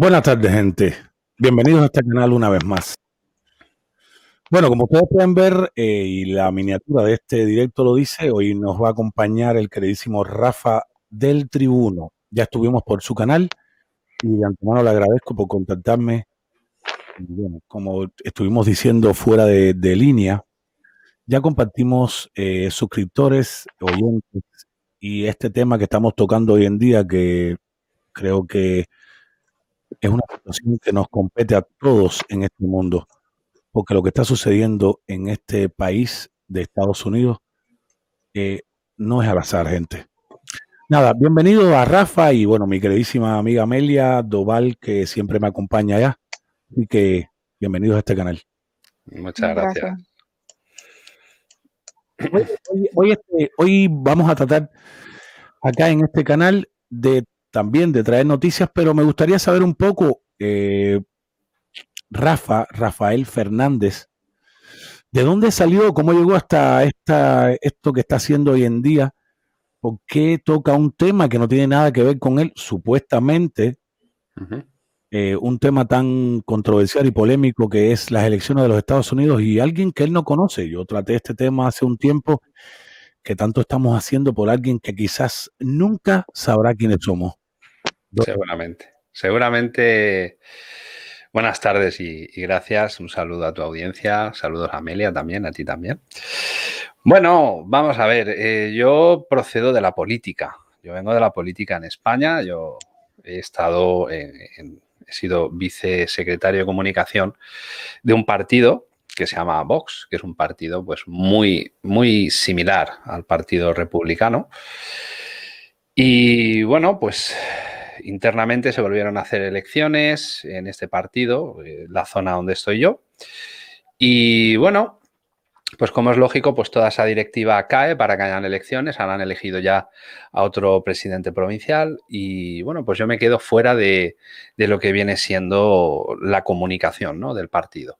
Buenas tardes, gente. Bienvenidos a este canal una vez más. Bueno, como ustedes pueden ver, eh, y la miniatura de este directo lo dice, hoy nos va a acompañar el queridísimo Rafa del Tribuno. Ya estuvimos por su canal y de antemano le agradezco por contactarme. Bueno, como estuvimos diciendo fuera de, de línea, ya compartimos eh, suscriptores, oyentes y este tema que estamos tocando hoy en día, que creo que es una situación que nos compete a todos en este mundo, porque lo que está sucediendo en este país de Estados Unidos eh, no es al azar, gente. Nada, bienvenido a Rafa y bueno, mi queridísima amiga Amelia Doval, que siempre me acompaña allá. Así que bienvenidos a este canal. Muchas gracias. Hoy, hoy- hoy, este, hoy vamos a tratar acá en este canal de también de traer noticias, pero me gustaría saber un poco, eh, Rafa, Rafael Fernández, ¿de dónde salió? ¿Cómo llegó hasta esta, esto que está haciendo hoy en día? ¿Por qué toca un tema que no tiene nada que ver con él, supuestamente, eh, un tema tan controversial y polémico que es las elecciones de los Estados Unidos y alguien que él no conoce? Yo traté este tema hace un tiempo que tanto estamos haciendo por alguien que quizás nunca sabrá quiénes somos. Seguramente. Seguramente. Buenas tardes y, gracias. Un saludo a tu audiencia. Saludos a Amelia también, a ti también. Bueno, vamos a ver. eh, yo procedo de la política. Yo vengo de la política en España. Yo he estado, he sido vicesecretario de comunicación de un partido que se llama Vox, que es un partido pues muy, muy similar al Partido Republicano. Y bueno, pues internamente se volvieron a hacer elecciones en este partido, eh, la zona donde estoy yo. Y bueno, pues como es lógico, pues toda esa directiva cae para que hayan elecciones. Han elegido ya a otro presidente provincial y bueno, pues yo me quedo fuera de, lo que viene siendo la comunicación ¿no? del partido.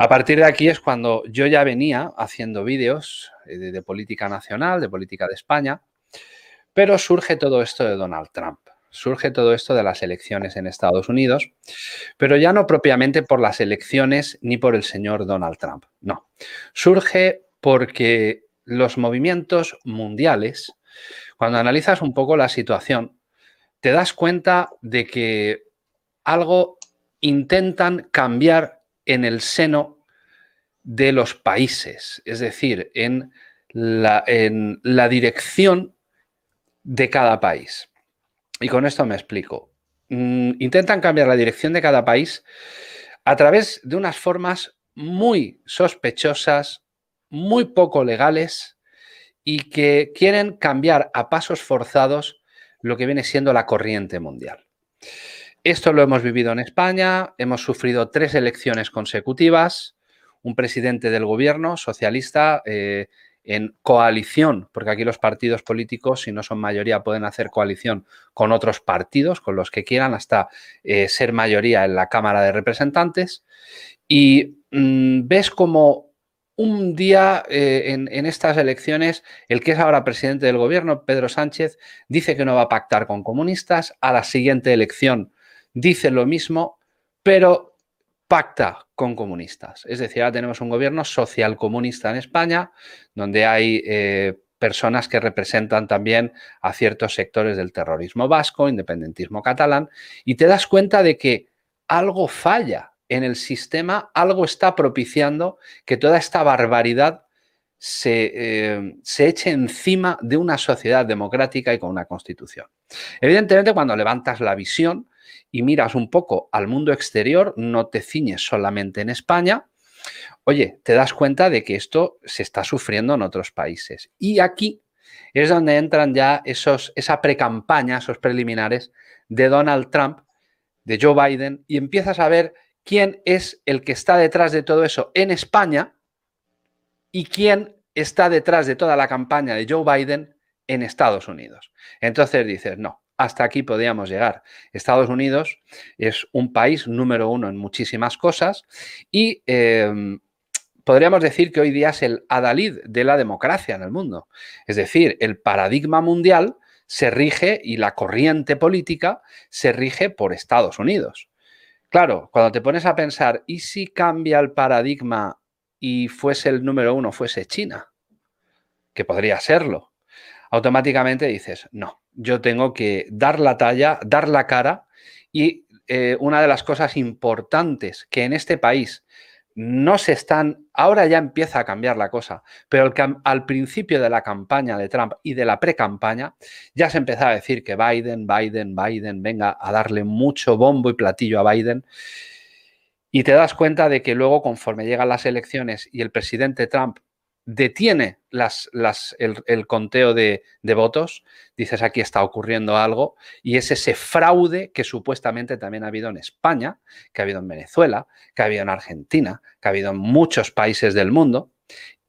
A partir de aquí es cuando yo ya venía haciendo vídeos eh, de política nacional, de política de España, pero surge todo esto de Donald Trump. Surge todo esto de las elecciones en Estados Unidos, pero ya no propiamente por las elecciones ni por el señor Donald Trump. No. Surge porque los movimientos mundiales, cuando analizas un poco la situación, te das cuenta de que algo intentan cambiar en el seno de los países, es decir, en la, dirección de cada país. Y con esto me explico. Mm, intentan cambiar la dirección de cada país a través de unas formas muy sospechosas, muy poco legales y que quieren cambiar a pasos forzados lo que viene siendo la corriente mundial. Esto lo hemos vivido en España, hemos sufrido tres elecciones consecutivas, un presidente del gobierno socialista eh, en coalición, porque aquí los partidos políticos, si no son mayoría, pueden hacer coalición con otros partidos, con los que quieran, hasta eh, ser mayoría en la Cámara de Representantes. Y mmm, ves como un día eh, en, estas elecciones, el que es ahora presidente del gobierno, Pedro Sánchez, dice que no va a pactar con comunistas, a la siguiente elección dice lo mismo, pero pacta con comunistas. Es decir, ahora tenemos un gobierno social comunista en España, donde hay eh, personas que representan también a ciertos sectores del terrorismo vasco, independentismo catalán, y te das cuenta de que algo falla en el sistema, algo está propiciando que toda esta barbaridad se, eh, se, eche encima de una sociedad democrática y con una constitución. Evidentemente, cuando levantas la visión, y miras un poco al mundo exterior, no te ciñes solamente en España, oye, te das cuenta de que esto se está sufriendo en otros países. Y aquí es donde entran ya esos, esa precampaña, esos preliminares de Donald Trump, de Joe Biden, y empiezas a ver quién es el que está detrás de todo eso en España y quién está detrás de toda la campaña de Joe Biden en Estados Unidos. Entonces dices, no, hasta aquí podíamos llegar. Estados Unidos es un país número uno en muchísimas cosas y em, podríamos decir que hoy día es el adalid de la democracia en el mundo. Es decir, el paradigma mundial se rige y la corriente política se rige por Estados Unidos. Claro, cuando te pones a pensar, ¿y si cambia el paradigma y fuese el número uno, fuese China? Que podría serlo. Automáticamente dices, no, yo tengo que dar la talla, dar la cara y eh, una de las cosas importantes que en este país no se están, ahora ya empieza a cambiar la cosa, pero al principio de la campaña de Trump y de la pre-campaña ya se empezaba a decir que Biden, Biden, Biden, venga a darle mucho bombo y platillo a Biden. Y te das cuenta de que luego, conforme llegan las elecciones y el presidente Trump detiene las, las, el, conteo de, de, votos, dices aquí está ocurriendo algo, y es ese fraude que supuestamente también ha habido en España, que ha habido en Venezuela, que ha habido en Argentina, que ha habido en muchos países del mundo,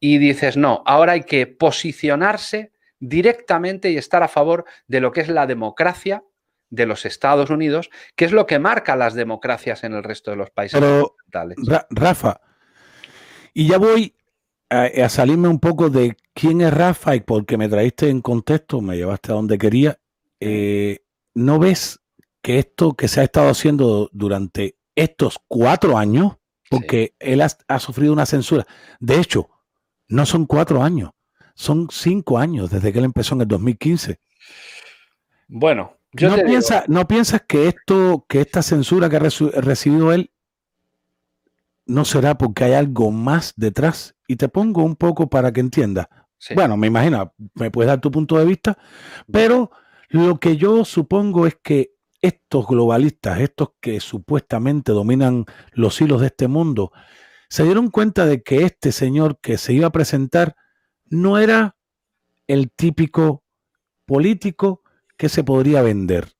y dices, no, ahora hay que posicionarse directamente y estar a favor de lo que es la democracia de los Estados Unidos, que es lo que marca las democracias en el resto de los países Pero, Rafa, y ya voy a, salirme un poco de quién es Rafa y porque me traíste en contexto, me llevaste a donde quería. Eh, ¿No ves que esto que se ha estado haciendo durante estos cuatro años, porque él ha, sufrido una censura, de hecho, no son cuatro años, son cinco años desde que él empezó en el 2015. Bueno, yo ¿No, piensa, ¿No piensas que esto, que esta censura que ha recibido él no será porque hay algo más detrás. Y te pongo un poco para que entiendas. Bueno, me imagino, me puedes dar tu punto de vista, pero lo que yo supongo es que estos globalistas, estos que supuestamente dominan los hilos de este mundo, se dieron cuenta de que este señor que se iba a presentar no era el típico político que se podría vender.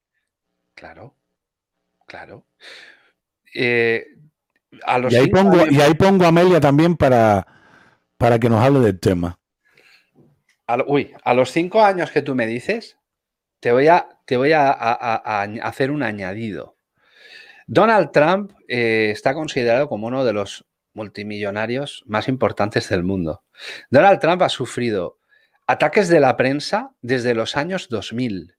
Claro, claro. Eh, y, ahí pongo, y ahí pongo a Amelia también para, para que nos hable del tema. Uy, a los cinco años que tú me dices, te voy a, te voy a, hacer un añadido. Donald Trump eh, está considerado como uno de los multimillonarios más importantes del mundo. Donald Trump ha sufrido ataques de la prensa desde los años 2000.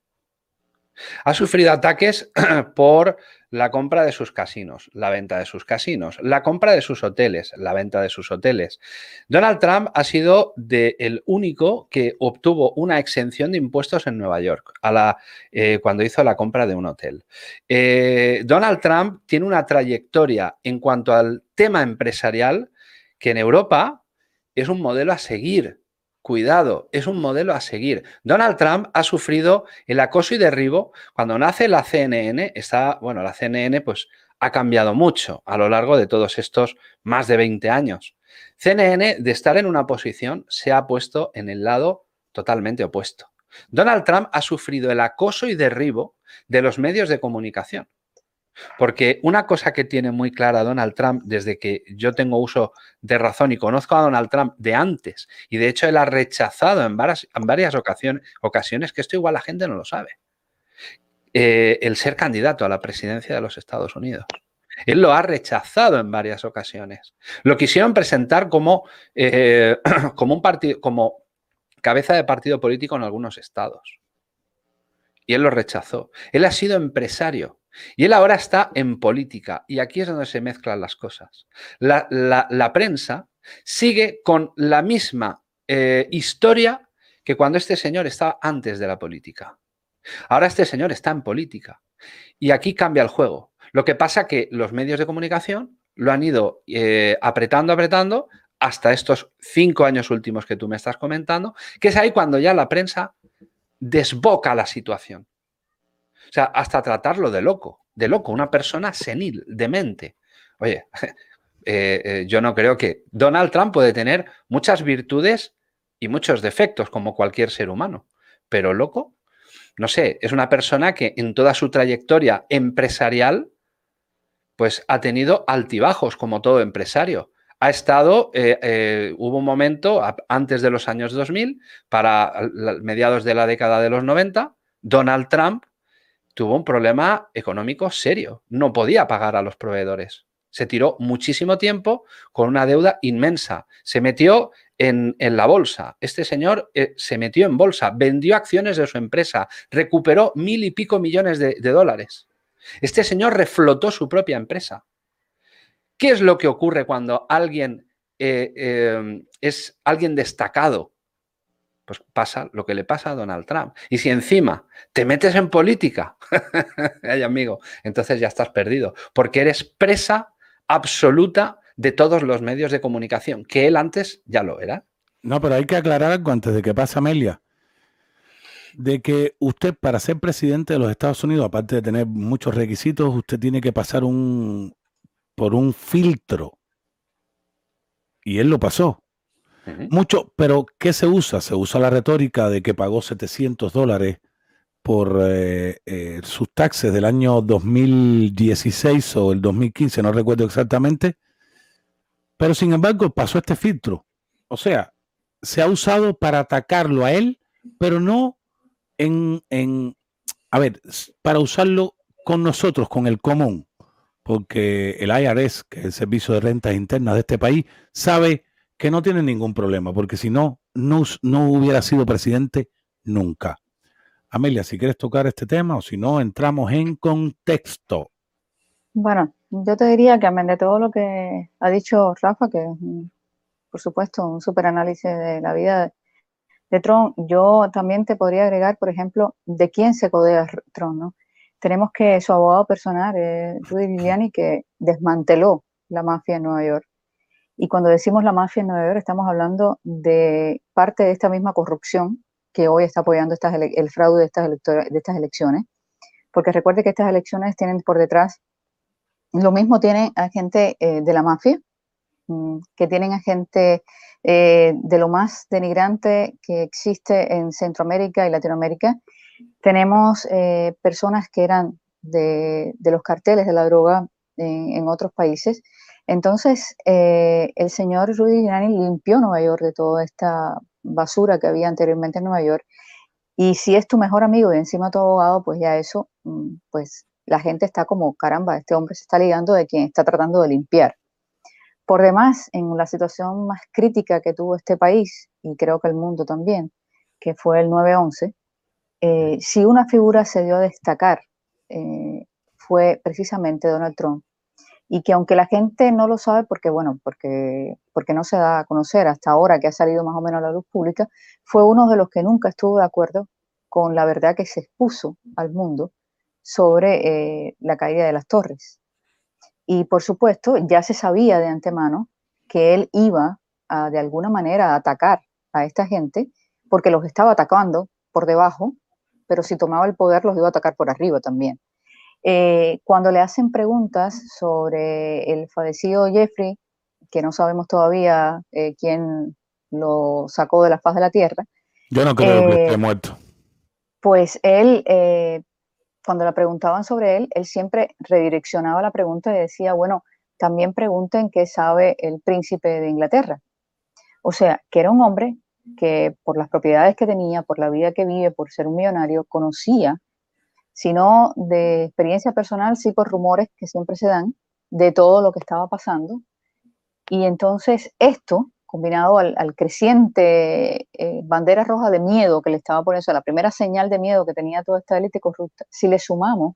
Ha sufrido ataques por la compra de sus casinos, la venta de sus casinos, la compra de sus hoteles, la venta de sus hoteles. Donald Trump ha sido el único que obtuvo una exención de impuestos en Nueva York eh, cuando hizo la compra de un hotel. Eh, Donald Trump tiene una trayectoria en cuanto al tema empresarial que en Europa es un modelo a seguir. Cuidado, es un modelo a seguir. Donald Trump ha sufrido el acoso y derribo. Cuando nace la CNN, está, bueno, la CNN pues ha cambiado mucho a lo largo de todos estos más de 20 años. CNN, de estar en una posición, se ha puesto en el lado totalmente opuesto. Donald Trump ha sufrido el acoso y derribo de los medios de comunicación. Porque una cosa que tiene muy clara Donald Trump desde que yo tengo uso de razón y conozco a Donald Trump de antes, y de hecho él ha rechazado en varias, en varias ocasiones, ocasiones, que esto igual la gente no lo sabe, eh, el ser candidato a la presidencia de los Estados Unidos. Él lo ha rechazado en varias ocasiones. Lo quisieron presentar como, eh, como un partido, como cabeza de partido político en algunos estados. Y él lo rechazó. Él ha sido empresario. Y él ahora está en política. Y aquí es donde se mezclan las cosas. La, prensa sigue con la misma eh, historia que cuando este señor estaba antes de la política. Ahora este señor está en política. Y aquí cambia el juego. Lo que pasa que los medios de comunicación lo han ido eh, apretando, apretando hasta estos cinco años últimos que tú me estás comentando, que es ahí cuando ya la prensa desboca la situación. O sea, hasta tratarlo de loco, de loco, una persona senil, demente. Oye, eh, eh, yo no creo que Donald Trump puede tener muchas virtudes y muchos defectos como cualquier ser humano, pero loco, no sé, es una persona que en toda su trayectoria empresarial, pues ha tenido altibajos como todo empresario ha estado, eh, hubo un momento antes de los años 2000, para mediados de la década de los 90, Donald Trump tuvo un problema económico serio. No podía pagar a los proveedores. Se tiró muchísimo tiempo con una deuda inmensa. Se metió en, la bolsa. Este señor eh, se metió en bolsa, vendió acciones de su empresa, recuperó mil y pico millones de dólares. Este señor reflotó su propia empresa. ¿Qué es lo que ocurre cuando alguien eh, em, es alguien destacado? Pues pasa lo que le pasa a Donald Trump. Y si encima te metes en política, ay amigo, entonces ya estás perdido, porque eres presa absoluta de todos los medios de comunicación, que él antes ya lo era. No, pero hay que aclarar algo antes de que pase Amelia. De que usted, para ser presidente de los Estados Unidos, aparte de tener muchos requisitos, usted tiene que pasar un, por un filtro. Y él lo pasó. Mucho, pero ¿qué se usa? Se usa la retórica de que pagó 700 dólares por eh, eh, sus taxes del año 2016 o el 2015, no recuerdo exactamente. Pero sin embargo pasó este filtro. O sea, se ha usado para atacarlo a él, pero no en, en a ver, para usarlo con nosotros, con el común porque el IRS, que es el Servicio de Rentas Internas de este país, sabe que no tiene ningún problema, porque si no, no, no hubiera sido presidente nunca. Amelia, si quieres tocar este tema o si no, entramos en contexto. Bueno, yo te diría que amén de todo lo que ha dicho Rafa, que por supuesto, un super análisis de la vida de Trump, yo también te podría agregar, por ejemplo, de quién se codea Trump, ¿no? tenemos que su abogado personal, Rudy Giuliani, que desmanteló la mafia en Nueva York. Y cuando decimos la mafia en Nueva York, estamos hablando de parte de esta misma corrupción que hoy está apoyando estas el fraude de estas, de estas elecciones. Porque recuerde que estas elecciones tienen por detrás, lo mismo tienen a gente eh, de la mafia, mm, que tienen a gente eh, de lo más denigrante que existe en Centroamérica y Latinoamérica, tenemos eh, personas que eran de, los carteles de la droga en, otros países. Entonces, eh, el señor Rudy Giuliani limpió Nueva York de toda esta basura que había anteriormente en Nueva York. Y si es tu mejor amigo y encima tu abogado, pues ya eso, mm, pues la gente está como, caramba, este hombre se está ligando de quien está tratando de limpiar. Por demás, en la situación más crítica que tuvo este país, y creo que el mundo también, que fue el 9-11, eh, si una figura se dio a destacar, eh, fue precisamente Donald Trump. Y que aunque la gente no lo sabe, porque bueno, porque, porque no se da a conocer hasta ahora que ha salido más o menos a la luz pública, fue uno de los que nunca estuvo de acuerdo con la verdad que se expuso al mundo sobre eh, la caída de las torres. Y por supuesto, ya se sabía de antemano que él iba a, de alguna manera a atacar a esta gente, porque los estaba atacando por debajo pero si tomaba el poder los iba a atacar por arriba también. Eh, cuando le hacen preguntas sobre el fallecido Jeffrey, que no sabemos todavía eh, quién lo sacó de la faz de la tierra. Yo no creo que esté eh, muerto. Pues él, cuando le preguntaban sobre él, él siempre redireccionaba la pregunta y decía, bueno, también pregunten qué sabe el príncipe de Inglaterra. O sea, que era un hombre que por las propiedades que tenía, por la vida que vive, por ser un millonario, conocía, sino de experiencia personal, sí por rumores que siempre se dan, de todo lo que estaba pasando. Y entonces esto, combinado al, creciente eh, bandera roja de miedo que le estaba poniendo, la primera señal de miedo que tenía toda esta élite corrupta, si le sumamos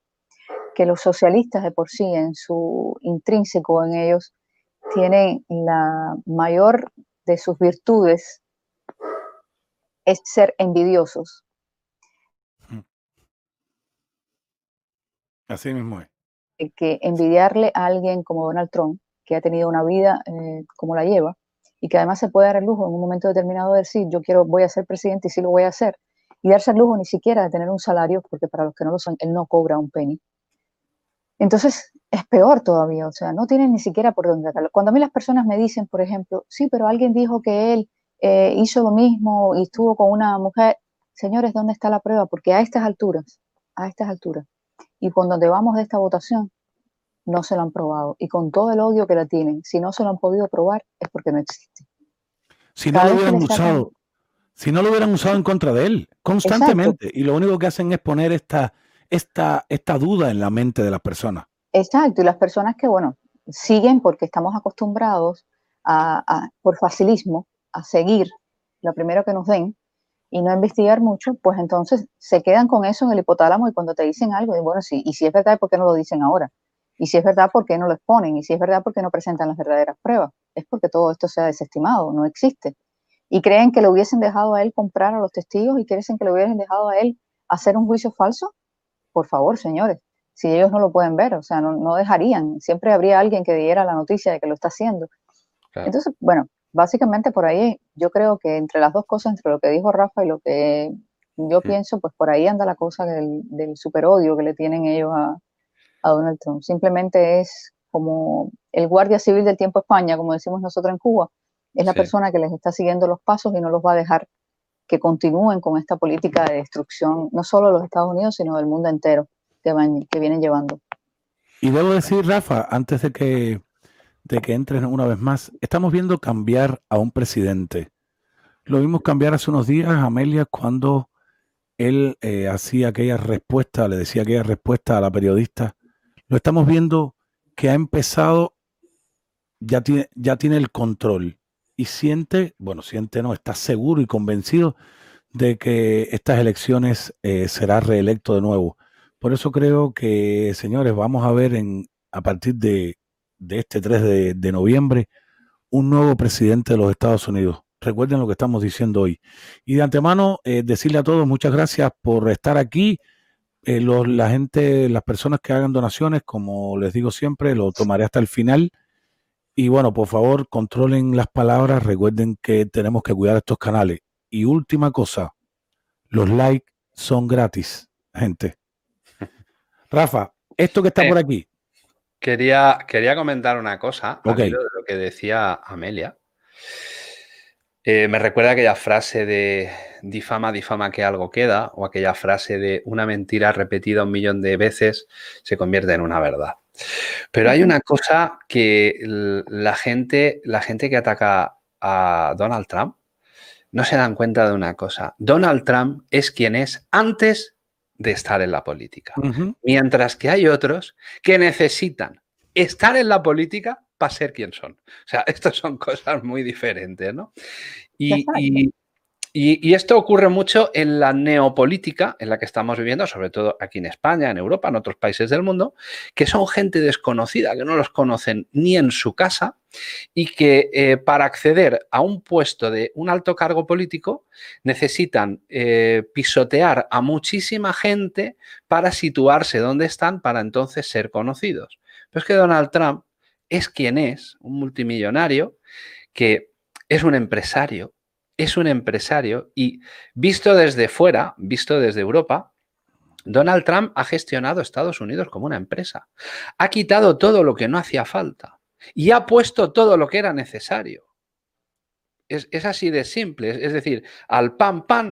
que los socialistas de por sí, en su intrínseco en ellos, tienen la mayor de sus virtudes es ser envidiosos. Así mismo es. Que envidiarle a alguien como Donald Trump, que ha tenido una vida eh, como la lleva, y que además se puede dar el lujo en un momento determinado de decir, yo quiero, voy a ser presidente y sí lo voy a hacer, y darse el lujo ni siquiera de tener un salario, porque para los que no lo son, él no cobra un penny. Entonces, es peor todavía, o sea, no tienen ni siquiera por dónde sacarlo. Cuando a mí las personas me dicen, por ejemplo, sí, pero alguien dijo que él eh, hizo lo mismo y estuvo con una mujer, señores, ¿dónde está la prueba? Porque a estas alturas, a estas alturas, y cuando donde vamos de esta votación, no se lo han probado. Y con todo el odio que la tienen, si no se lo han podido probar, es porque no existe. Si no lo hubieran usado, si no lo hubieran usado en contra de él, constantemente, y lo único que hacen es poner esta, esta, esta duda en la mente de las personas. Exacto, y las personas que, bueno, siguen porque estamos acostumbrados a, por facilismo a seguir lo primero que nos den y no investigar mucho, pues entonces se quedan con eso en el hipotálamo y cuando te dicen algo, y bueno, sí, y si es verdad, ¿por qué no lo dicen ahora? Y si es verdad, ¿por qué no lo exponen? Y si es verdad, ¿por qué no presentan las verdaderas pruebas? Es porque todo esto se ha desestimado, no existe. Y creen que le hubiesen dejado a él comprar a los testigos y creen que le hubiesen dejado a él hacer un juicio falso. Por favor, señores, si ellos no lo pueden ver, o sea, no, dejarían, siempre habría alguien que diera la noticia de que lo está haciendo. Entonces, bueno, básicamente por ahí yo creo que entre las dos cosas, entre lo que dijo Rafa y lo que yo pienso, pues por ahí anda la cosa del, del super odio que le tienen ellos a, Donald Trump. Simplemente es como el guardia civil del tiempo España, como decimos nosotros en Cuba, es la persona que les está siguiendo los pasos y no los va a dejar que continúen con esta política de destrucción, no solo de los Estados Unidos, sino del mundo entero que, vienen llevando. Y debo decir, Rafa, antes de que, de que entres una vez más, estamos viendo cambiar a un presidente. Lo vimos cambiar hace unos días, Amelia, cuando él eh, hacía aquella respuesta, le decía aquella respuesta a la periodista. Lo estamos viendo que ha empezado, ya tiene, ya tiene el control y siente, bueno, siente no, está seguro y convencido de que estas elecciones eh, será reelecto de nuevo. Por eso creo que, señores, vamos a ver en, a partir de, este 3 de, noviembre un nuevo presidente de los Estados Unidos. Recuerden lo que estamos diciendo hoy. Y de antemano, eh, decirle a todos muchas gracias por estar aquí. Eh, la gente, las personas que hagan donaciones, como les digo siempre, lo tomaré hasta el final. Y bueno, por favor, controlen las palabras. Recuerden que tenemos que cuidar estos canales. Y última cosa, los likes son gratis, gente. Rafa, esto que está por aquí. Quería, quería comentar una cosa de lo que decía Amelia. Eh, me recuerda aquella frase de difama, difama que algo queda, o aquella frase de una mentira repetida un millón de veces se convierte en una verdad. Pero hay una cosa que la gente, la gente que ataca a Donald Trump no se dan cuenta de una cosa. Donald Trump es quien es antes de estar en la política. Mientras que hay otros que necesitan estar en la política para ser quien son. O sea, estas son cosas muy diferentes, ¿no? Y, y, esto ocurre mucho en la neopolítica en la que estamos viviendo, sobre todo aquí en España, en Europa, en otros países del mundo, que son gente desconocida, que no los conocen ni en su casa y que eh, para acceder a un puesto de un alto cargo político necesitan eh, pisotear a muchísima gente para situarse donde están para entonces ser conocidos. Pero es que Donald Trump es quien es, un multimillonario que es un empresario, es un empresario y visto desde fuera, visto desde Europa, Donald Trump ha gestionado Estados Unidos como una empresa. Ha quitado todo lo que no hacía falta y ha puesto todo lo que era necesario. Es, así de simple, es, decir, al pan pan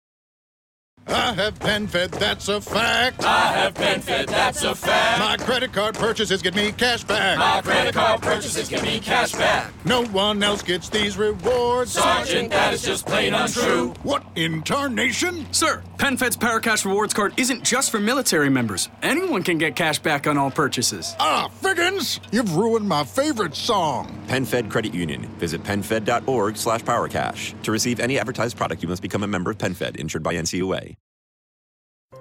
I have PenFed, that's a fact. I have been fed, that's a fact. My credit card purchases get me cash back. My credit card purchases get me cash back. No one else gets these rewards. Sergeant, that is just plain untrue. What in tarnation? Sir, PenFed's Paracash Rewards card isn't just for military members. Anyone can get cash back on all purchases. Ah, Figgins, you've ruined my favorite song. PenFed Credit Union. Visit penfed.org slash powercash. To receive any advertised product, you must become a member of PenFed, insured by NCUA.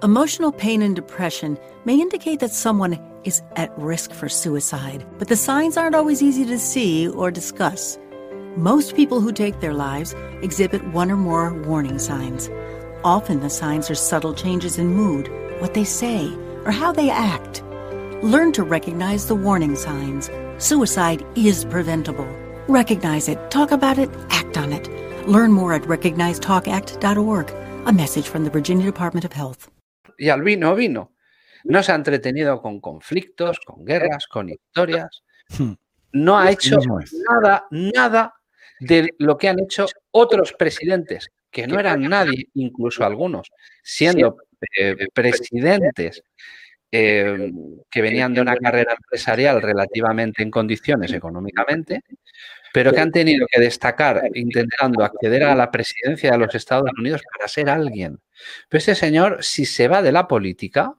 Emotional pain and depression may indicate that someone is at risk for suicide, but the signs aren't always easy to see or discuss. Most people who take their lives exhibit one or more warning signs. Often the signs are subtle changes in mood, what they say, or how they act. Learn to recognize the warning signs. Suicide is preventable. Recognize it, talk about it, act on it. Learn more at recognizetalkact.org. A message from the Virginia Department of Health. Y al vino, vino. No se ha entretenido con conflictos, con guerras, con historias. Hmm. No ha hecho nada, nada de lo que han hecho otros presidentes, que no eran nadie, incluso algunos, siendo eh, presidentes eh, que venían de una carrera empresarial relativamente en condiciones económicamente, pero que han tenido que destacar intentando acceder a la presidencia de los Estados Unidos para ser alguien. Pero este señor, si se va de la política,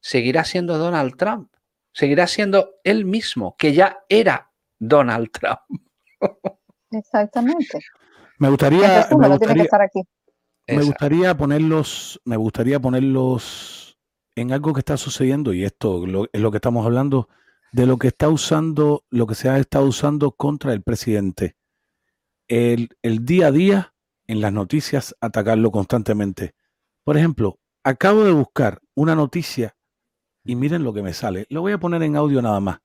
seguirá siendo Donald Trump, seguirá siendo él mismo, que ya era Donald Trump. Exactamente. Me gustaría, me no tiene que gustaría, estar aquí. me gustaría ponerlos, me gustaría ponerlos en algo que está sucediendo y esto es lo que estamos hablando de lo que está usando, lo que se ha estado usando contra el presidente. El, el día a día en las noticias atacarlo constantemente. Por ejemplo, acabo de buscar una noticia y miren lo que me sale. Lo voy a poner en audio nada más.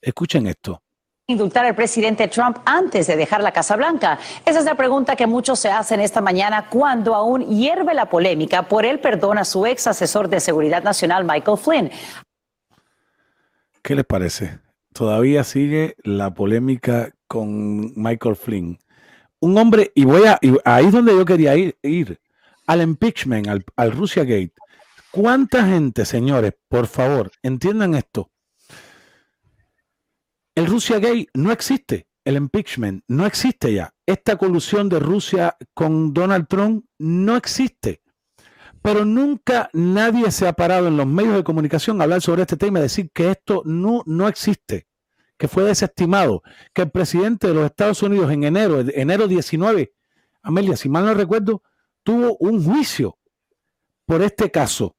Escuchen esto. Indultar al presidente Trump antes de dejar la Casa Blanca? Esa es la pregunta que muchos se hacen esta mañana cuando aún hierve la polémica por el perdón a su ex asesor de seguridad nacional, Michael Flynn. ¿Qué les parece? Todavía sigue la polémica con Michael Flynn. Un hombre, y voy a, y ahí es donde yo quería ir, al impeachment, al, al Russia Gate. ¿Cuánta gente, señores, por favor, entiendan esto? El Russia Gate no existe, el impeachment no existe ya. Esta colusión de Rusia con Donald Trump no existe. Pero nunca nadie se ha parado en los medios de comunicación a hablar sobre este tema y decir que esto no, no existe, que fue desestimado, que el presidente de los Estados Unidos en enero, enero 19, Amelia, si mal no recuerdo, tuvo un juicio por este caso.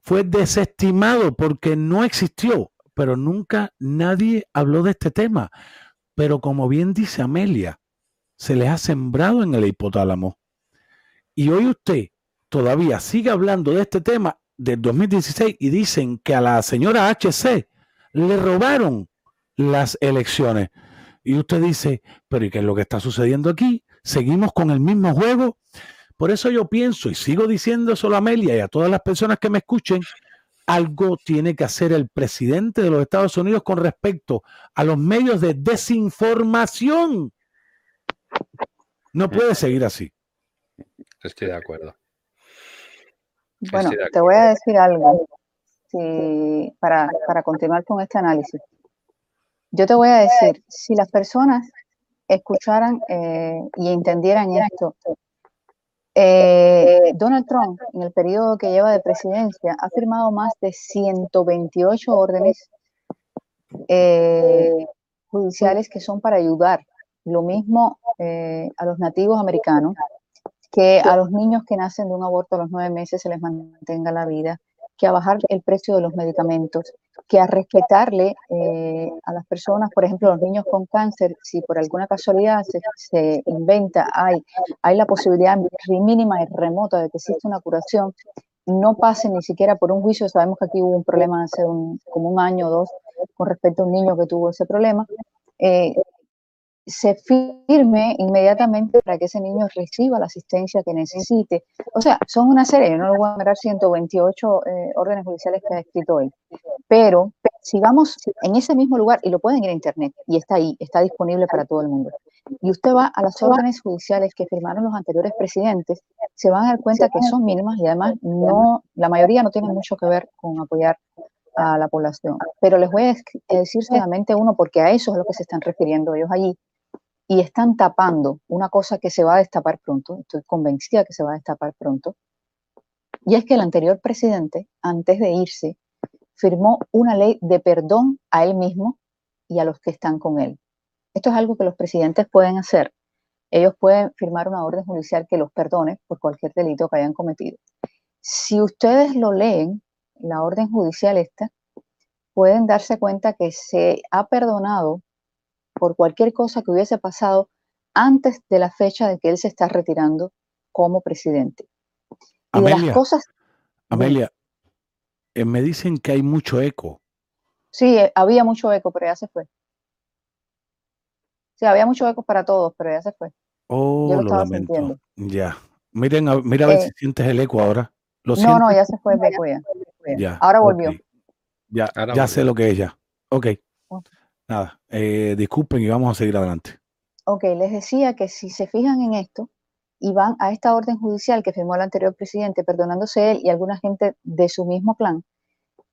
Fue desestimado porque no existió, pero nunca nadie habló de este tema. Pero como bien dice Amelia, se les ha sembrado en el hipotálamo. Y hoy usted todavía sigue hablando de este tema del 2016 y dicen que a la señora HC le robaron las elecciones. Y usted dice, pero ¿y qué es lo que está sucediendo aquí? ¿Seguimos con el mismo juego? Por eso yo pienso y sigo diciendo solo a Amelia y a todas las personas que me escuchen, algo tiene que hacer el presidente de los Estados Unidos con respecto a los medios de desinformación. No puede seguir así. Estoy de acuerdo. Bueno, te voy a decir algo si- para, para continuar con este análisis. Yo te voy a decir, si las personas escucharan eh, y entendieran esto, eh, Donald Trump, en el periodo que lleva de presidencia, ha firmado más de 128 órdenes eh, judiciales que son para ayudar. Lo mismo eh, a los nativos americanos, que a los niños que nacen de un aborto a los nueve meses se les mantenga la vida, que a bajar el precio de los medicamentos, que a respetarle eh, a las personas, por ejemplo, los niños con cáncer, si por alguna casualidad se, se inventa, hay, hay la posibilidad mínima y remota de que exista una curación, no pasen ni siquiera por un juicio. Sabemos que aquí hubo un problema hace un, como un año o dos con respecto a un niño que tuvo ese problema. Eh, se firme inmediatamente para que ese niño reciba la asistencia que necesite. O sea, son una serie, yo no lo voy a mirar 128 eh, órdenes judiciales que ha escrito él, pero si vamos en ese mismo lugar, y lo pueden ir a internet, y está ahí, está disponible para todo el mundo, y usted va a las órdenes judiciales que firmaron los anteriores presidentes, se van a dar cuenta que son mínimas y además no, la mayoría no tienen mucho que ver con apoyar a la población. Pero les voy a decir solamente uno, porque a eso es lo que se están refiriendo ellos allí, y están tapando una cosa que se va a destapar pronto, estoy convencida que se va a destapar pronto, y es que el anterior presidente, antes de irse, firmó una ley de perdón a él mismo y a los que están con él. Esto es algo que los presidentes pueden hacer. Ellos pueden firmar una orden judicial que los perdone por cualquier delito que hayan cometido. Si ustedes lo leen, la orden judicial esta, pueden darse cuenta que se ha perdonado por cualquier cosa que hubiese pasado antes de la fecha de que él se está retirando como presidente. Y de las cosas... Amelia, eh, me dicen que hay mucho eco. Sí, eh, había mucho eco, pero ya se fue. Sí, había mucho eco para todos, pero ya se fue. Oh, Yo lo, Sintiendo. Ya. Miren, mira a ver si eh, sientes el eco ahora. ¿Lo no, no, ya se fue el eco ya. ahora volvió. Ya, ya sé lo que es ya. Ok. Nada, disculpen y vamos a seguir adelante. Ok, les decía que si se fijan en esto, y van a esta orden judicial que firmó el anterior presidente, perdonándose él y alguna gente de su mismo clan,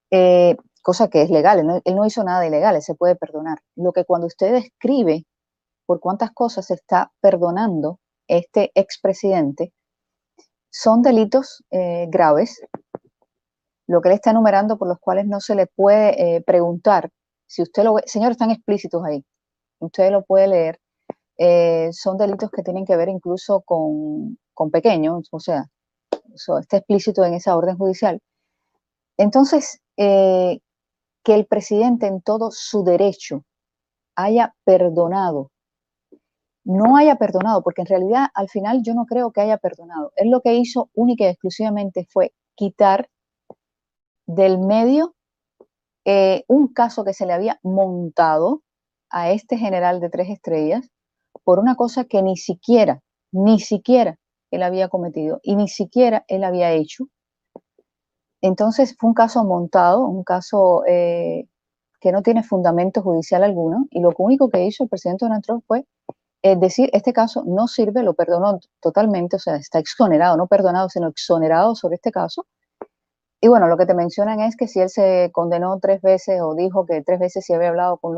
eh, cosa que es legal, él no, hizo nada ilegal, él se puede perdonar. Lo que cuando usted escribe por cuántas cosas se está perdonando este expresidente, son delitos eh, graves, lo que él está enumerando por los cuales no se le puede eh, preguntar, si usted lo ve, señor, están explícitos ahí, usted lo puede leer, eh, son delitos que tienen que ver incluso con, pequeños, o sea, eso está explícito en esa orden judicial. Entonces, eh, que el presidente en todo su derecho haya perdonado, no haya perdonado, porque en realidad al final yo no creo que haya perdonado. Él lo que hizo única y exclusivamente fue quitar del medio eh, un caso que se le había montado a este general de tres estrellas por una cosa que ni siquiera, ni siquiera él había cometido y ni siquiera él había hecho. Entonces fue un caso montado, un caso eh, que no tiene fundamento judicial alguno y lo único que hizo el presidente Donald Trump fue eh, decir, este caso no sirve, lo perdonó totalmente, o sea, está exonerado, no perdonado, sino exonerado sobre este caso. Y bueno, lo que te mencionan es que si él se condenó tres veces o dijo que tres veces se había hablado con,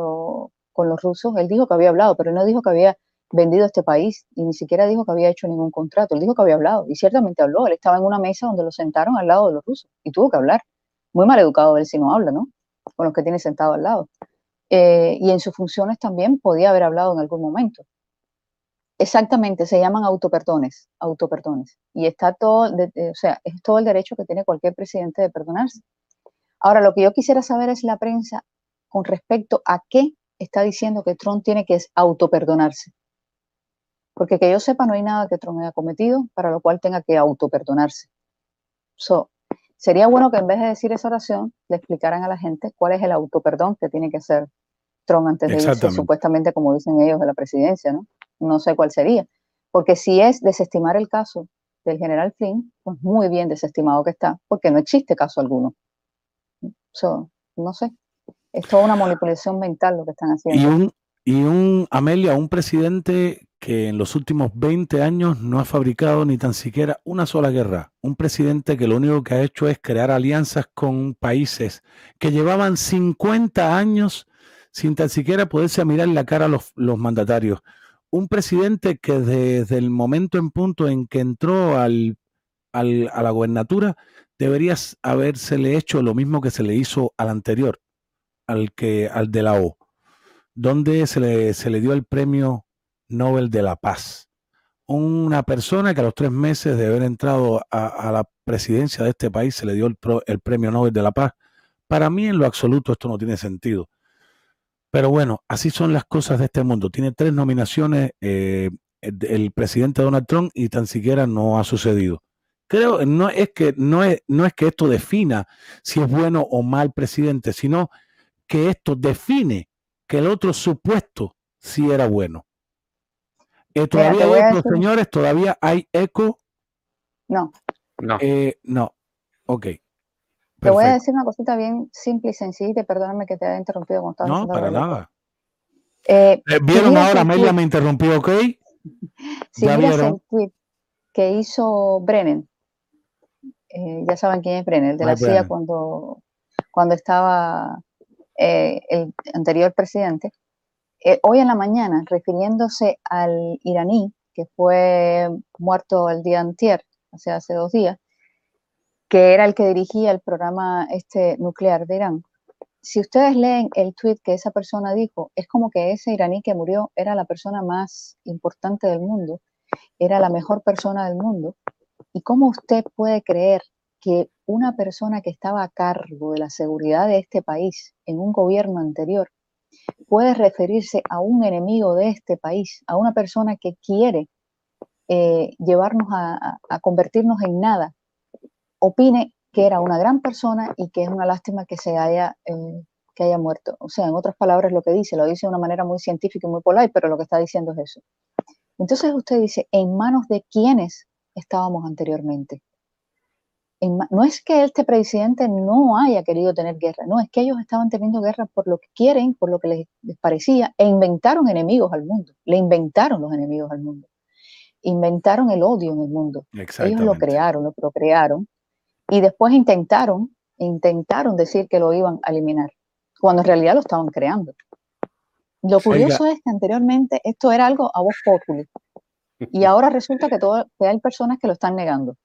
con los rusos, él dijo que había hablado, pero no dijo que había vendido este país y ni siquiera dijo que había hecho ningún contrato, él dijo que había hablado y ciertamente habló, él estaba en una mesa donde lo sentaron al lado de los rusos y tuvo que hablar. Muy mal educado él si no habla, ¿no? Con los que tiene sentado al lado. Eh, y en sus funciones también podía haber hablado en algún momento. Exactamente, se llaman autoperdones, autoperdones. Y está todo, o sea, es todo el derecho que tiene cualquier presidente de perdonarse. Ahora, lo que yo quisiera saber es la prensa con respecto a qué está diciendo que Trump tiene que autoperdonarse. Porque que yo sepa, no hay nada que Trump haya cometido para lo cual tenga que autoperdonarse. So, sería bueno que en vez de decir esa oración, le explicaran a la gente cuál es el autoperdón que tiene que hacer Trump antes de irse, supuestamente como dicen ellos de la presidencia, ¿no? No sé cuál sería. Porque si es desestimar el caso del general Flynn, pues muy bien desestimado que está, porque no existe caso alguno. So, no sé. Es toda una manipulación mental lo que están haciendo. Y un, y un Amelia, un presidente que en los últimos 20 años no ha fabricado ni tan siquiera una sola guerra. Un presidente que lo único que ha hecho es crear alianzas con países que llevaban 50 años sin tan siquiera poderse mirar en la cara a los, mandatarios. Un presidente que desde el momento en punto en que entró al, a la gobernatura debería habérsele hecho lo mismo que se le hizo al anterior, al, que, al de la O, donde se le, se le dio el premio Nobel de la Paz. Una persona que a los tres meses de haber entrado a, la presidencia de este país se le dio el, premio Nobel de la Paz. Para mí en lo absoluto esto no tiene sentido. Pero bueno, así son las cosas de este mundo. Tiene tres nominaciones eh, el presidente Donald Trump y tan siquiera no ha sucedido. Creo no es que no es, no es que esto defina si es bueno o mal presidente, sino que esto define que el otro supuesto sí era bueno. Eh, todavía hay eco, señores, todavía hay eco. No. No. Eh, no. Ok. Te voy a decir una cosita bien simple y sencilla, perdóname que te haya interrumpido con No, para nada. Eh, Vieron ahora, Amelia me interrumpió, ¿ok? Si ya miras el tweet que hizo Brennan, eh, ya saben quién es Brennan, el de la CIA cuando, cuando estaba eh, el anterior presidente, hoy en la mañana, refiriéndose al iraní que fue muerto el día anterior, o sea, hace dos días, que era el que dirigía el programa este nuclear de Irán. Si ustedes leen el tweet que esa persona dijo, es como que ese iraní que murió era la persona más importante del mundo, era la mejor persona del mundo. ¿Y cómo usted puede creer que una persona que estaba a cargo de la seguridad de este país en un gobierno anterior puede referirse a un enemigo de este país, a una persona que quiere eh, llevarnos a convertirnos en nada, opine que era una gran persona y que es una lástima que se haya, eh, que haya muerto. O sea, en otras palabras, lo que dice, lo dice de una manera muy científica y muy polar, pero lo que está diciendo es eso. Entonces usted dice, ¿en manos de quiénes estábamos anteriormente? no es que este presidente no haya querido tener guerra, no, es que ellos estaban teniendo guerra por lo que quieren, por lo que les, les parecía, e inventaron enemigos al mundo, le inventaron los enemigos al mundo, inventaron el odio en el mundo. Ellos lo crearon, lo procrearon, y después intentaron, intentaron decir que lo iban a eliminar, cuando en realidad lo estaban creando. Lo curioso es que anteriormente esto era algo a voz popular y ahora resulta que, todo, que hay personas que lo están negando.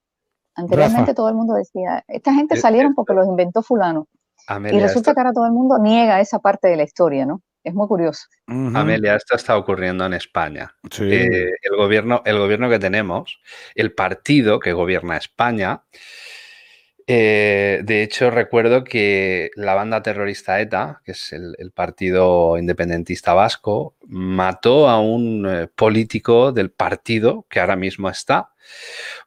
Anteriormente todo el mundo decía, esta gente salieron porque los inventó fulano. y resulta que ahora todo el mundo niega esa parte de la historia, ¿no? Es muy curioso. Amelia, esto está ocurriendo en España. Eh, el, gobierno, el gobierno que tenemos, el partido que gobierna España, eh, de hecho, recuerdo que la banda terrorista ETA, que es el, partido independentista vasco, mató a un eh, político del partido que ahora mismo está.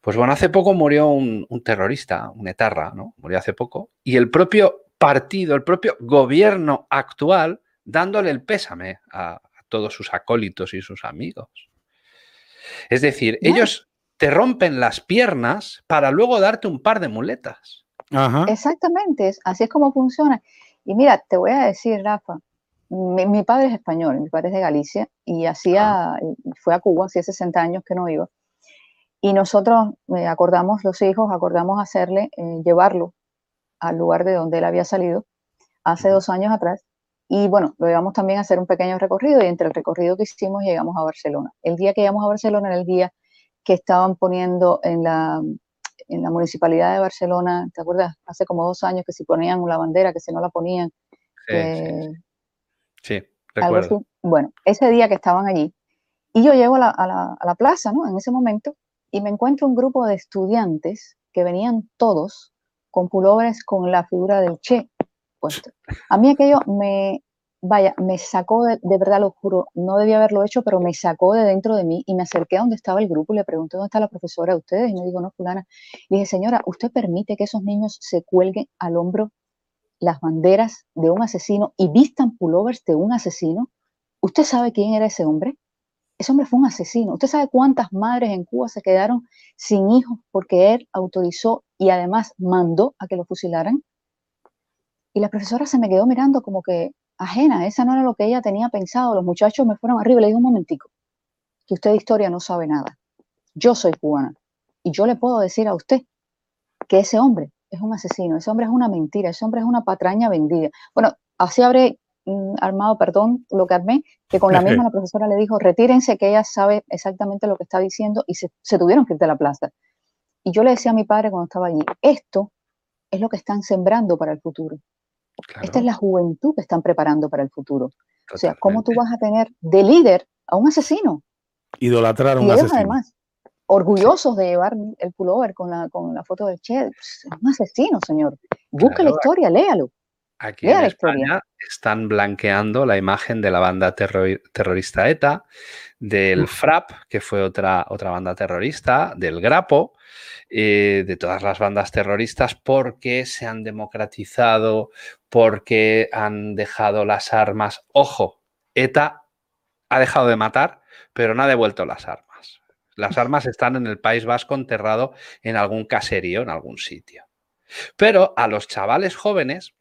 Pues bueno, hace poco murió un, terrorista, un etarra, ¿no? Murió hace poco. Y el propio partido, el propio gobierno actual, dándole el pésame a, todos sus acólitos y sus amigos. Es decir, ellos te rompen las piernas para luego darte un par de muletas. Exactamente, así es como funciona. Y mira, te voy a decir, Rafa, mi, padre es español, mi padre es de Galicia y hacía, fue a Cuba, hacía 60 años que no iba. Y nosotros eh, acordamos, los hijos, acordamos hacerle, eh, llevarlo al lugar de donde él había salido hace dos años atrás. Y bueno, lo llevamos también a hacer un pequeño recorrido y entre el recorrido que hicimos llegamos a Barcelona. El día que llegamos a Barcelona era el día que estaban poniendo en la, en la municipalidad de Barcelona, ¿te acuerdas? Hace como dos años que si ponían la bandera, que si no la ponían. Sí, recuerdo. Bueno, ese día que estaban allí, y yo llego a la, a, la, a la, plaza, ¿no? En ese momento, y me encuentro un grupo de estudiantes que venían todos con pullovers con la figura del Che puesto. A mí aquello me, vaya, me sacó, de, verdad lo juro, no debía haberlo hecho, pero me sacó de dentro de mí y me acerqué a donde estaba el grupo y le pregunté dónde está la profesora de ustedes y me dijo, no, fulana. Y dije, señora, ¿usted permite que esos niños se cuelguen al hombro las banderas de un asesino y vistan pullovers de un asesino? ¿Usted sabe quién era ese hombre? Ese hombre fue un asesino. ¿Usted sabe cuántas madres en Cuba se quedaron sin hijos porque él autorizó y además mandó a que lo fusilaran? Y la profesora se me quedó mirando como que, ajena, esa no era lo que ella tenía pensado. Los muchachos me fueron arriba y le dije un momentico, que usted de historia no sabe nada. Yo soy cubana y yo le puedo decir a usted que ese hombre es un asesino, ese hombre es una mentira, ese hombre es una patraña vendida. Bueno, así habré mm, armado, perdón, lo que armé, que con la misma la profesora le dijo, retírense, que ella sabe exactamente lo que está diciendo y se, se tuvieron que ir de la plaza. Y yo le decía a mi padre cuando estaba allí, esto es lo que están sembrando para el futuro. Esta es la juventud que están preparando para el futuro. O sea, ¿cómo tú vas a tener de líder a un asesino? Idolatrar a un y ellos, además, orgullosos de llevar el pullover con la, con la foto del Che. Pues, es un asesino, señor. Busca la historia, léalo. Aquí en España están blanqueando la imagen de la banda terrorista ETA, del FRAP, que fue otra, otra banda terrorista, del Grapo, eh, de todas las bandas terroristas, porque se han democratizado, porque han dejado las armas. Ojo, ETA ha dejado de matar, pero no ha devuelto las armas. Las armas están en el País Vasco enterrado en algún caserío, en algún sitio. Pero a los chavales jóvenes,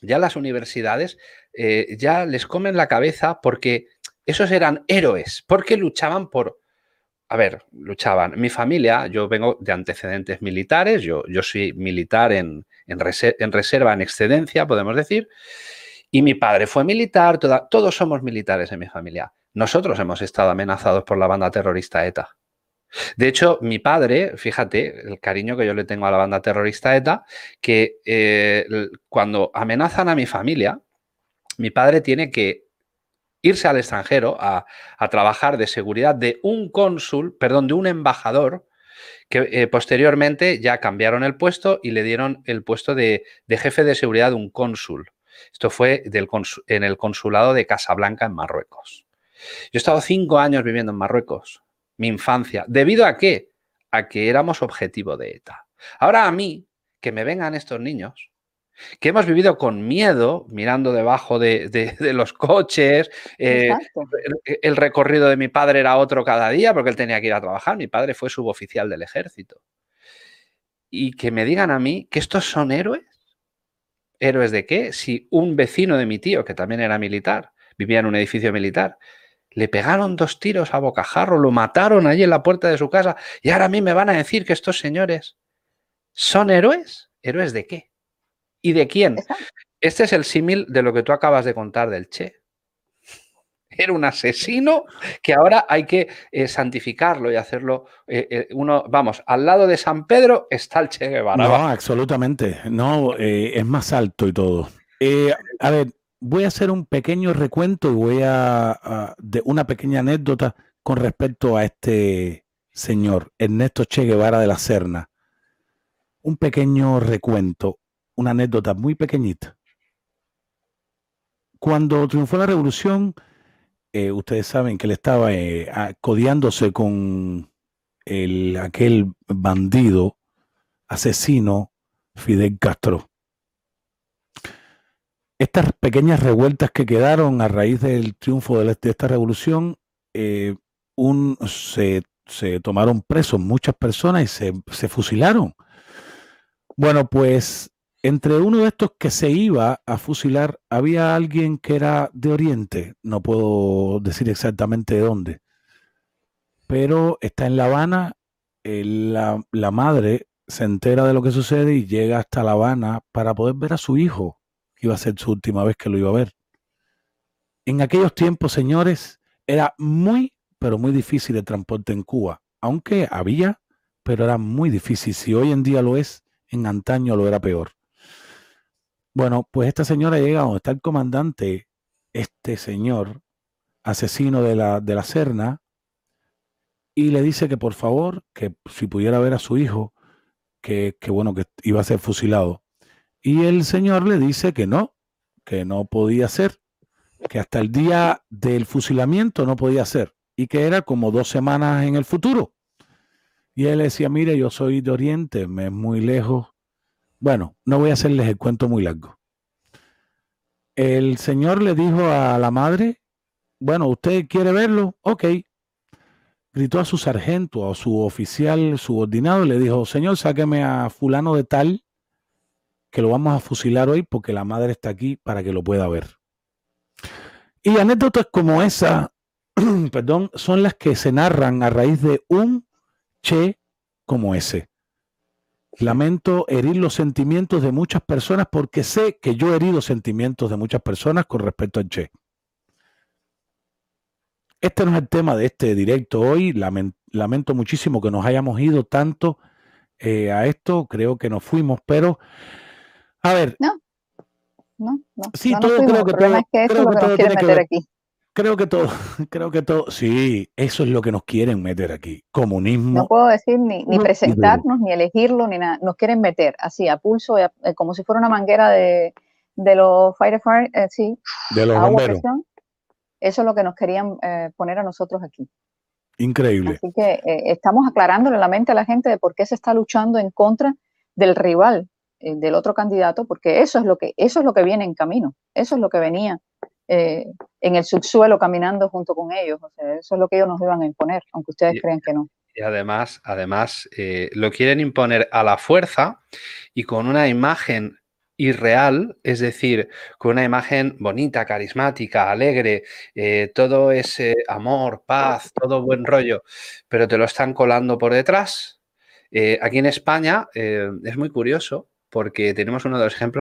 ya las universidades, eh, ya les comen la cabeza porque esos eran héroes, porque luchaban por... A ver, luchaban. Mi familia, yo vengo de antecedentes militares, yo, yo soy militar en, en, reserva, en excedencia, podemos decir, y mi padre fue militar, todos somos militares en mi familia. Nosotros hemos estado amenazados por la banda terrorista ETA. De hecho, mi padre, fíjate, el cariño que yo le tengo a la banda terrorista ETA, que eh, cuando amenazan a mi familia, mi padre tiene que irse al extranjero a, trabajar de seguridad de un cónsul, perdón, de un embajador, que eh, posteriormente ya cambiaron el puesto y le dieron el puesto de, jefe de seguridad de un cónsul. Esto fue en el consulado de Casablanca en Marruecos. Yo he estado cinco años viviendo en Marruecos mi infancia. ¿Debido a qué? A que éramos objetivo de ETA. Ahora a mí, que me vengan estos niños, que hemos vivido con miedo, mirando debajo de, los coches, eh, el, recorrido de mi padre era otro cada día porque él tenía que ir a trabajar, mi padre fue suboficial del ejército. Y que me digan a mí que estos son héroes. ¿Héroes de qué? Si un vecino de mi tío, que también era militar, vivía en un edificio militar, le pegaron dos tiros a bocajarro, lo mataron allí en la puerta de su casa y ahora a mí me van a decir que estos señores son héroes. ¿Héroes de qué? ¿Y de quién? Este es el símil de lo que tú acabas de contar del Che. Era un asesino que ahora hay que eh, santificarlo y hacerlo. Eh, eh, uno, vamos, al lado de San Pedro está el Che Guevara. No, absolutamente. No, es más alto y todo. a ver, voy a hacer un pequeño recuento y voy a, de una pequeña anécdota con respecto a este señor, Ernesto Che Guevara de la Serna. Un pequeño recuento, una anécdota muy pequeñita. Cuando triunfó la revolución, eh, ustedes saben que él estaba eh, codiándose con el, aquel bandido, asesino, Fidel Castro estas pequeñas revueltas que quedaron a raíz del triunfo de, esta revolución, eh, un, se, tomaron presos muchas personas y se, se, fusilaron. Bueno, pues entre uno de estos que se iba a fusilar había alguien que era de Oriente, no puedo decir exactamente de dónde, pero está en La Habana, la, la madre se entera de lo que sucede y llega hasta La Habana para poder ver a su hijo iba a ser su última vez que lo iba a ver. En aquellos tiempos, señores, era muy, pero muy difícil el transporte en Cuba, aunque había, pero era muy difícil. Si hoy en día lo es, en antaño lo era peor. Bueno, pues esta señora llega donde está el comandante, este señor, asesino de la, de la Serna, y le dice que por favor, que si pudiera ver a su hijo, que, que bueno, que iba a ser fusilado. Y el Señor le dice que no, que no podía ser, que hasta el día del fusilamiento no podía ser y que era como dos semanas en el futuro. Y él decía, mire, yo soy de Oriente, me es muy lejos. Bueno, no voy a hacerles el cuento muy largo. El Señor le dijo a la madre, bueno, ¿usted quiere verlo? Ok. Gritó a su sargento, a su oficial subordinado, y le dijo, Señor, sáqueme a fulano de tal que lo vamos a fusilar hoy porque la madre está aquí para que lo pueda ver. Y anécdotas como esa, perdón, son las que se narran a raíz de un che como ese. Lamento herir los sentimientos de muchas personas porque sé que yo he herido sentimientos de muchas personas con respecto al Che. Este no es el tema de este directo hoy. Lamento, muchísimo que nos hayamos ido tanto eh, a esto. Creo que nos fuimos, pero a ver. No, no, no. Sí, todo creo que todo. Es que creo que, todo tiene que ver. aquí. Creo que todo, creo que todo, sí, eso es lo que nos quieren meter aquí. Comunismo. No puedo decir ni, ni presentarnos, ni elegirlo, ni nada. Nos quieren meter así, a pulso, eh, como si fuera una manguera de, de los firefighters, eh, sí. De los bomberos. Eso es lo que nos querían eh, poner a nosotros aquí. Increíble. Así que estamos aclarándole la mente a la gente de por qué se está luchando en contra del rival, eh, del otro candidato, porque eso es lo que eso es lo que viene en camino, eso es lo que venía eh, en el subsuelo caminando junto con ellos. O sea, eso es lo que ellos nos iban a imponer, aunque ustedes Y- crean que no. Y además, además eh, lo quieren imponer a la fuerza y con una imagen irreal, es decir, con una imagen bonita, carismática, alegre, eh, todo ese amor, paz, todo buen rollo, pero te lo están colando por detrás. Aquí en España es muy curioso porque tenemos uno de los ejemplos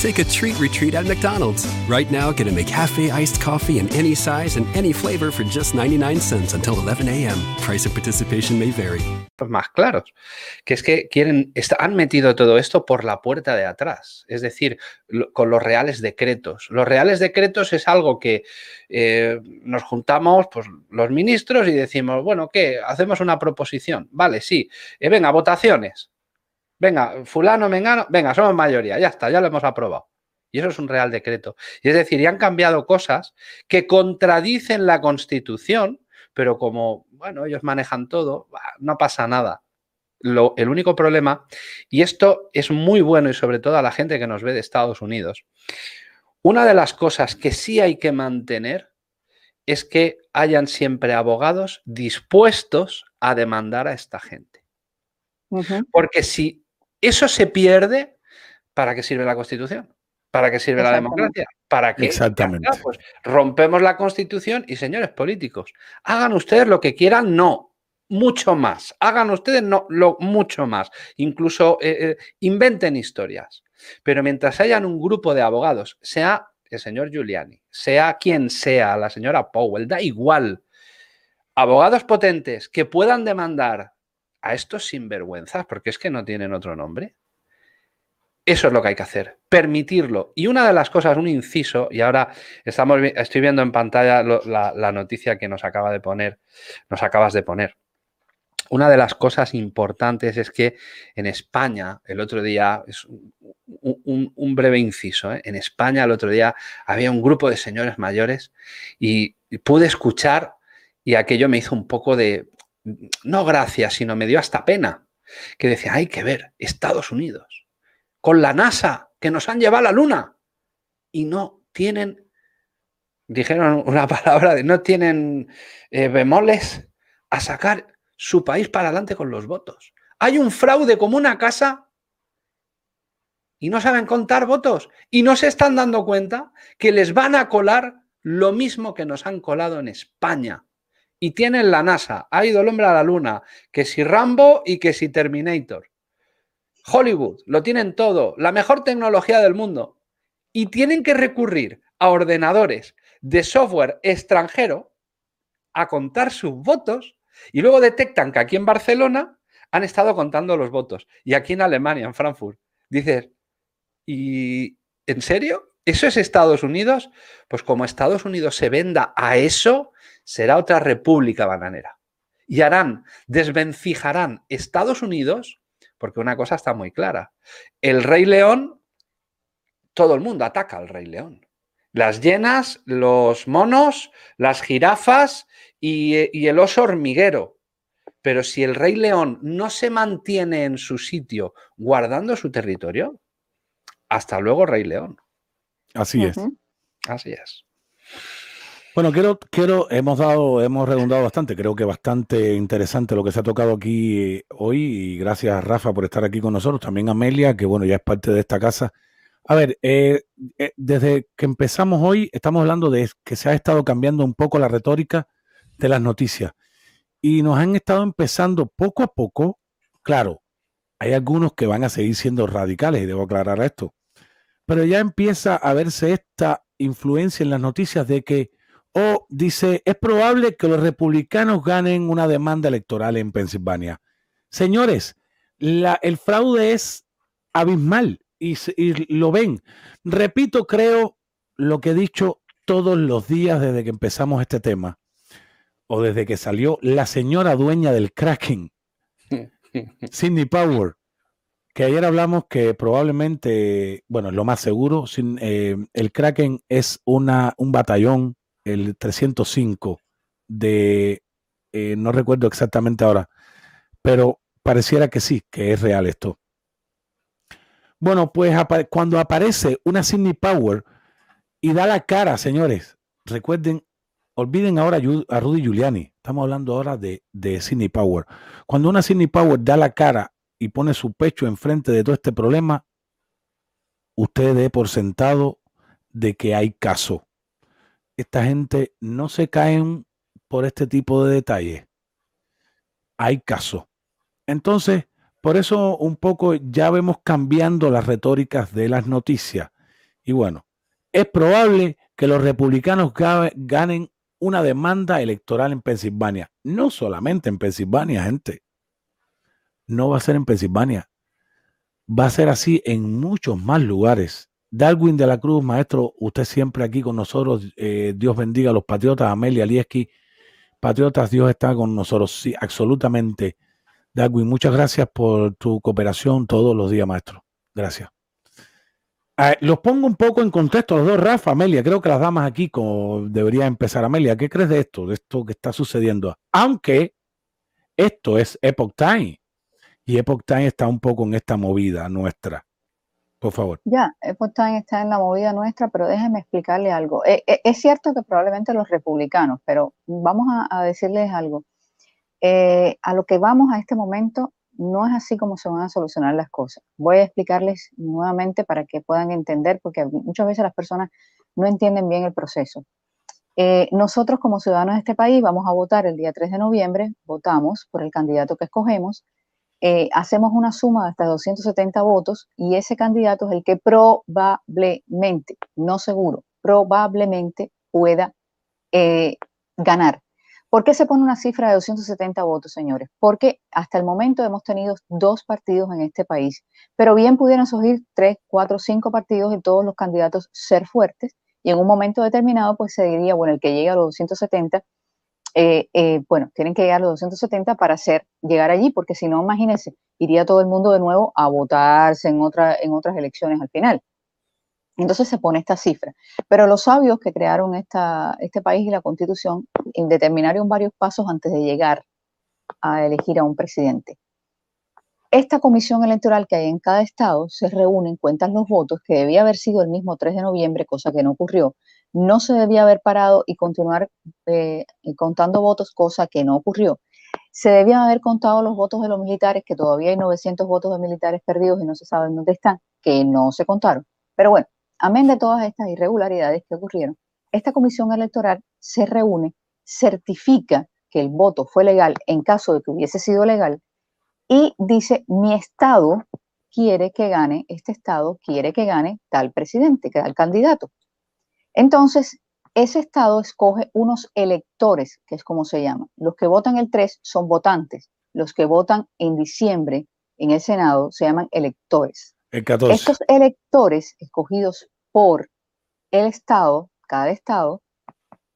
Take a treat retreat at McDonald's. Right now, get a McCafe iced coffee in any size and any flavor for just 99 cents until 11 a.m. Price and participation may vary. más claros, que es que quieren, han metido todo esto por la puerta de atrás, es decir, con los reales decretos. Los reales decretos es algo que eh, nos juntamos pues, los ministros y decimos, bueno, ¿qué? Hacemos una proposición. Vale, sí. Eh, venga, votaciones. Venga, fulano, mengano, venga, somos mayoría, ya está, ya lo hemos aprobado. Y eso es un real decreto. Y es decir, ya han cambiado cosas que contradicen la Constitución, pero como, bueno, ellos manejan todo, no pasa nada. Lo- el único problema, y esto es muy bueno y sobre todo a la gente que nos ve de Estados Unidos, una de las cosas que sí hay que mantener es que hayan siempre abogados dispuestos a demandar a esta gente. Porque si eso se pierde, ¿para qué sirve la Constitución? ¿Para qué sirve la democracia? ¿Para qué? Exactamente. pues rompemos la Constitución y señores políticos, hagan ustedes lo que quieran, no, mucho más. Hagan ustedes no, lo mucho más. Incluso eh, eh, inventen historias. Pero mientras hayan un grupo de abogados, sea el señor Giuliani, sea quien sea, la señora Powell, da igual, abogados potentes que puedan demandar a estos sinvergüenzas, porque es que no tienen otro nombre. Eso es lo que hay que hacer, permitirlo. Y una de las cosas, un inciso, y ahora estamos, estoy viendo en pantalla la, noticia que nos acaba de poner, nos acabas de poner. Una de las cosas importantes es que en España, el otro día, es un, breve inciso, ¿eh? en España el otro día había un grupo de señores mayores y pude escuchar y aquello me hizo un poco de, no gracia, sino me dio hasta pena, que decía, hay que ver, Estados Unidos, con la NASA, que nos han llevado a la Luna, y no tienen, dijeron una palabra de, no tienen eh, bemoles a sacar su país para adelante con los votos. Hay un fraude como una casa y no saben contar votos y no se están dando cuenta que les van a colar lo mismo que nos han colado en España. Y tienen la NASA, ha ido el hombre a la luna, que si Rambo y que si Terminator. Hollywood, lo tienen todo, la mejor tecnología del mundo. Y tienen que recurrir a ordenadores de software extranjero a contar sus votos y luego detectan que aquí en Barcelona han estado contando los votos y aquí en Alemania, en Frankfurt. Dices, ¿y en serio? ¿Eso es Estados Unidos? Pues como Estados Unidos se venda a eso, será otra república bananera. Y harán, desvencijarán Estados Unidos, porque una cosa está muy clara. El Rey León, todo el mundo ataca al Rey León. Las hienas, los monos, las jirafas y, y el oso hormiguero. Pero si el Rey León no se mantiene en su sitio guardando su territorio, hasta luego, Rey León. Así es. Así es. Bueno, quiero, quiero, hemos dado, hemos redundado bastante, creo que bastante interesante lo que se ha tocado aquí eh, hoy y gracias a Rafa por estar aquí con nosotros, también a Amelia, que bueno, ya es parte de esta casa. A ver, eh, eh, desde que empezamos hoy estamos hablando de que se ha estado cambiando un poco la retórica de las noticias y nos han estado empezando poco a poco, claro, Hay algunos que van a seguir siendo radicales, y debo aclarar esto. Pero ya empieza a verse esta influencia en las noticias de que, o dice, es probable que los republicanos ganen una demanda electoral en Pensilvania. Señores, la, el fraude es abismal y, y lo ven. Repito, creo lo que he dicho todos los días desde que empezamos este tema o desde que salió la señora dueña del Kraken, Sidney Power, que ayer hablamos que probablemente, bueno, lo más seguro, sin, eh, el Kraken es una, un batallón, el 305 de, eh, no recuerdo exactamente ahora, pero pareciera que sí, que es real esto. Bueno, pues cuando aparece una Sidney Power y da la cara, señores, recuerden olviden ahora a Rudy Giuliani. Estamos hablando ahora de, de Sidney Power. Cuando una Sidney Power da la cara y pone su pecho enfrente de todo este problema, usted dé por sentado de que hay caso. Esta gente no se caen por este tipo de detalles. Hay caso. Entonces, por eso un poco ya vemos cambiando las retóricas de las noticias. Y bueno, es probable que los republicanos ganen una demanda electoral en Pensilvania. No solamente en Pensilvania, gente. No va a ser en Pensilvania. Va a ser así en muchos más lugares. Darwin de la Cruz, maestro, usted siempre aquí con nosotros. Eh, Dios bendiga a los patriotas. Amelia Lieski, patriotas, Dios está con nosotros. Sí, absolutamente. Darwin, muchas gracias por tu cooperación todos los días, maestro. Gracias. Los pongo un poco en contexto los dos, Rafa, Amelia. Creo que las damas aquí como debería empezar. Amelia, ¿qué crees de esto, de esto que está sucediendo? Aunque esto es Epoch Time y Epoch Time está un poco en esta movida nuestra. Por favor. Ya, Epoch Time está en la movida nuestra, pero déjenme explicarle algo. Eh, eh, es cierto que probablemente los republicanos, pero vamos a, decirles algo. Eh, a lo que vamos a este momento no es así como se van a solucionar las cosas. Voy a explicarles nuevamente para que puedan entender, porque muchas veces las personas no entienden bien el proceso. Nosotros como ciudadanos de este país vamos a votar el día 3 de noviembre, votamos por el candidato que escogemos, eh, hacemos una suma de hasta 270 votos y ese candidato es el que probablemente, no seguro, probablemente pueda eh, ganar. ¿Por qué se pone una cifra de 270 votos, señores? Porque hasta el momento hemos tenido dos partidos en este país, pero bien pudieran surgir tres, cuatro, cinco partidos y todos los candidatos ser fuertes y en un momento determinado pues se diría, bueno, el que llegue a los 270, eh, eh, bueno, tienen que llegar a los 270 para hacer, llegar allí, porque si no, imagínense, iría todo el mundo de nuevo a votarse en, otra, en otras elecciones al final. Entonces se pone esta cifra. Pero los sabios que crearon esta, este país y la constitución determinaron varios pasos antes de llegar a elegir a un presidente. Esta comisión electoral que hay en cada estado se reúne, cuentan los votos, que debía haber sido el mismo 3 de noviembre, cosa que no ocurrió. No se debía haber parado y continuar eh, contando votos, cosa que no ocurrió. Se debían haber contado los votos de los militares, que todavía hay 900 votos de militares perdidos y no se sabe dónde están, que no se contaron. Pero bueno, Amén de todas estas irregularidades que ocurrieron, esta comisión electoral se reúne, certifica que el voto fue legal en caso de que hubiese sido legal y dice, mi estado quiere que gane, este estado quiere que gane tal presidente, tal candidato. Entonces, ese estado escoge unos electores, que es como se llama. Los que votan el 3 son votantes. Los que votan en diciembre en el Senado se llaman electores. Estos electores escogidos por el Estado, cada Estado,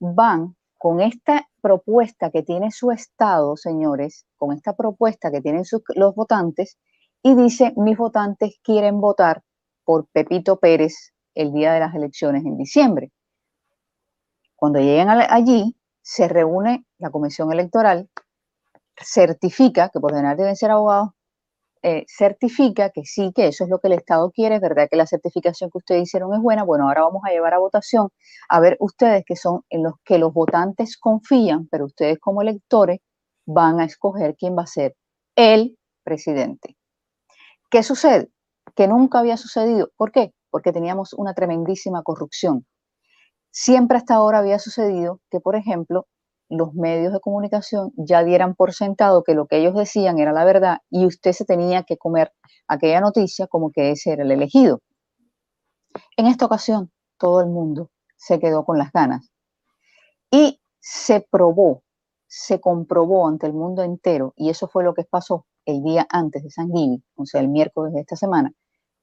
van con esta propuesta que tiene su Estado, señores, con esta propuesta que tienen los votantes, y dice, mis votantes quieren votar por Pepito Pérez el día de las elecciones en diciembre. Cuando llegan allí, se reúne la comisión electoral, certifica, que por general deben ser abogados, eh, certifica que sí, que eso es lo que el Estado quiere, es verdad que la certificación que ustedes hicieron es buena, bueno, ahora vamos a llevar a votación a ver ustedes que son en los que los votantes confían, pero ustedes como electores van a escoger quién va a ser el presidente. ¿Qué sucede? Que nunca había sucedido. ¿Por qué? Porque teníamos una tremendísima corrupción. Siempre hasta ahora había sucedido que, por ejemplo, los medios de comunicación ya dieran por sentado que lo que ellos decían era la verdad y usted se tenía que comer aquella noticia como que ese era el elegido. En esta ocasión, todo el mundo se quedó con las ganas y se probó, se comprobó ante el mundo entero, y eso fue lo que pasó el día antes de San Gil, o sea, el miércoles de esta semana,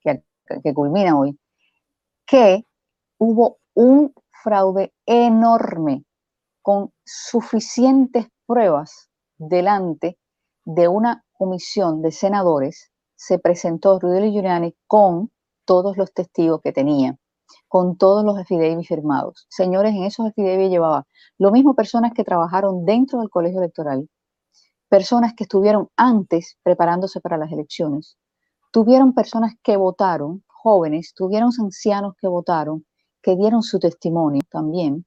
que, que culmina hoy, que hubo un fraude enorme con suficientes pruebas delante de una comisión de senadores, se presentó Rudy Giuliani con todos los testigos que tenía, con todos los affidavits firmados. Señores, en esos affidavits llevaba lo mismo personas que trabajaron dentro del colegio electoral, personas que estuvieron antes preparándose para las elecciones, tuvieron personas que votaron, jóvenes, tuvieron ancianos que votaron, que dieron su testimonio también,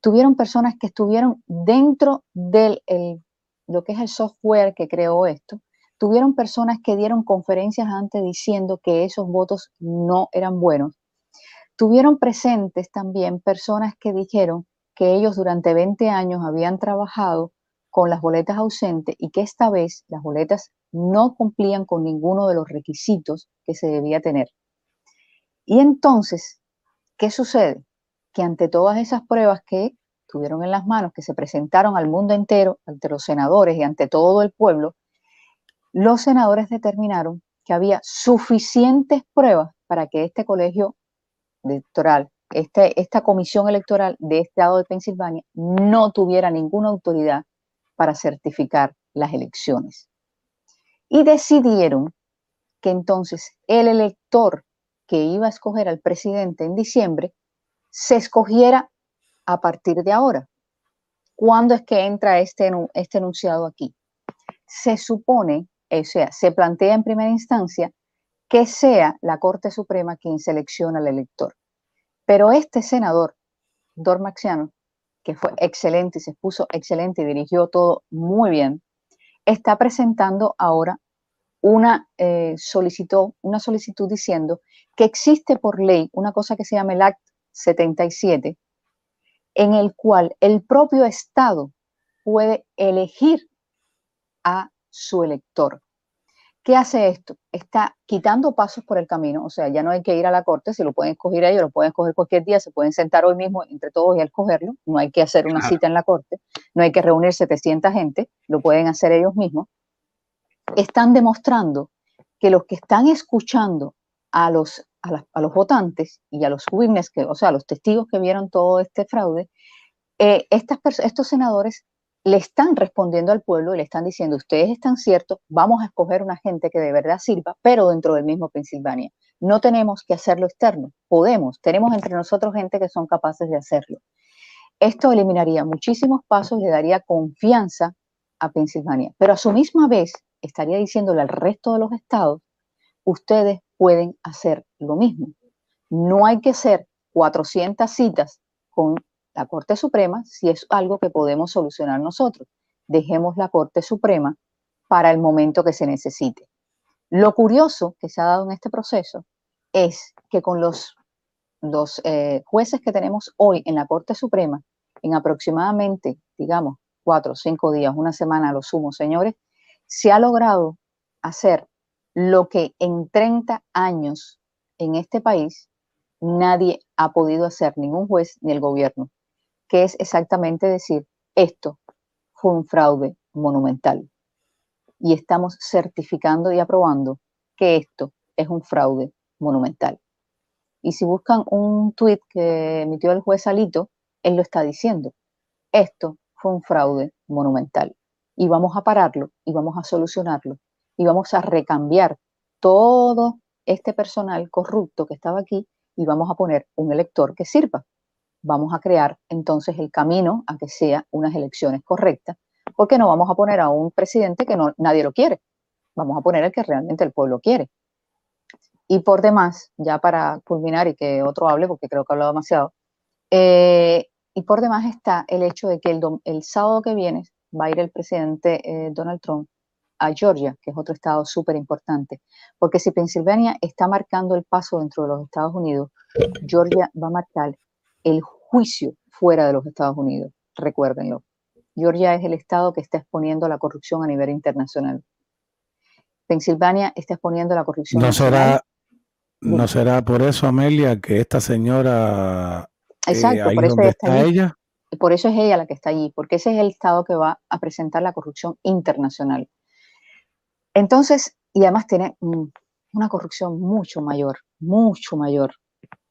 tuvieron personas que estuvieron dentro de lo que es el software que creó esto, tuvieron personas que dieron conferencias antes diciendo que esos votos no eran buenos, tuvieron presentes también personas que dijeron que ellos durante 20 años habían trabajado con las boletas ausentes y que esta vez las boletas no cumplían con ninguno de los requisitos que se debía tener. Y entonces, ¿qué sucede? Que ante todas esas pruebas que tuvieron en las manos, que se presentaron al mundo entero, ante los senadores y ante todo el pueblo, los senadores determinaron que había suficientes pruebas para que este colegio electoral, este, esta comisión electoral de este estado de Pensilvania no tuviera ninguna autoridad para certificar las elecciones. Y decidieron que entonces el elector que iba a escoger al presidente en diciembre se escogiera a partir de ahora. ¿Cuándo es que entra este, este enunciado aquí? Se supone, o sea, se plantea en primera instancia que sea la Corte Suprema quien selecciona al elector. Pero este senador, Dormaxiano, que fue excelente y se puso excelente y dirigió todo muy bien, está presentando ahora una, eh, solicitó, una solicitud diciendo que existe por ley una cosa que se llama el Act 77, en el cual el propio Estado puede elegir a su elector. ¿Qué hace esto? Está quitando pasos por el camino, o sea, ya no hay que ir a la corte, si lo pueden escoger ellos, lo pueden escoger cualquier día, se pueden sentar hoy mismo entre todos y escogerlo, no hay que hacer una cita en la corte, no hay que reunir 700 gente, lo pueden hacer ellos mismos. Están demostrando que los que están escuchando a los, a, los votantes y a los witnesses, que, o sea, a los testigos que vieron todo este fraude, eh, estas estos senadores le están respondiendo al pueblo y le están diciendo, ustedes están ciertos, vamos a escoger una gente que de verdad sirva, pero dentro del mismo Pensilvania. No tenemos que hacerlo externo, podemos, tenemos entre nosotros gente que son capaces de hacerlo. Esto eliminaría muchísimos pasos le daría confianza a Pensilvania, pero a su misma vez estaría diciéndole al resto de los estados, ustedes pueden hacer lo mismo. No hay que hacer 400 citas con la Corte Suprema si es algo que podemos solucionar nosotros. Dejemos la Corte Suprema para el momento que se necesite. Lo curioso que se ha dado en este proceso es que con los, eh, jueces que tenemos hoy en la Corte Suprema, en aproximadamente, digamos, cuatro o cinco días, una semana a lo sumo, señores, se ha logrado hacer lo que en 30 años en este país nadie ha podido hacer, ningún juez ni el gobierno que es exactamente decir, esto fue un fraude monumental. Y estamos certificando y aprobando que esto es un fraude monumental. Y si buscan un tuit que emitió el juez Alito, él lo está diciendo. Esto fue un fraude monumental. Y vamos a pararlo y vamos a solucionarlo y vamos a recambiar todo este personal corrupto que estaba aquí y vamos a poner un elector que sirva vamos a crear entonces el camino a que sea unas elecciones correctas, porque no vamos a poner a un presidente que no, nadie lo quiere, vamos a poner el que realmente el pueblo quiere. Y por demás, ya para culminar y que otro hable, porque creo que ha hablado demasiado, eh, y por demás está el hecho de que el, el, sábado que viene va a ir el presidente eh, Donald Trump a Georgia, que es otro estado súper importante, porque si Pensilvania está marcando el paso dentro de los Estados Unidos, Georgia va a marcar el juicio fuera de los Estados Unidos, recuérdenlo. Georgia es el estado que está exponiendo la corrupción a nivel internacional. Pensilvania está exponiendo la corrupción. No será, no será por eso, Amelia, que esta señora eh, Exacto, ahí por eso donde ella está está allí. ella, Y por eso es ella la que está allí, porque ese es el estado que va a presentar la corrupción internacional. Entonces, y además tiene una corrupción mucho mayor, mucho mayor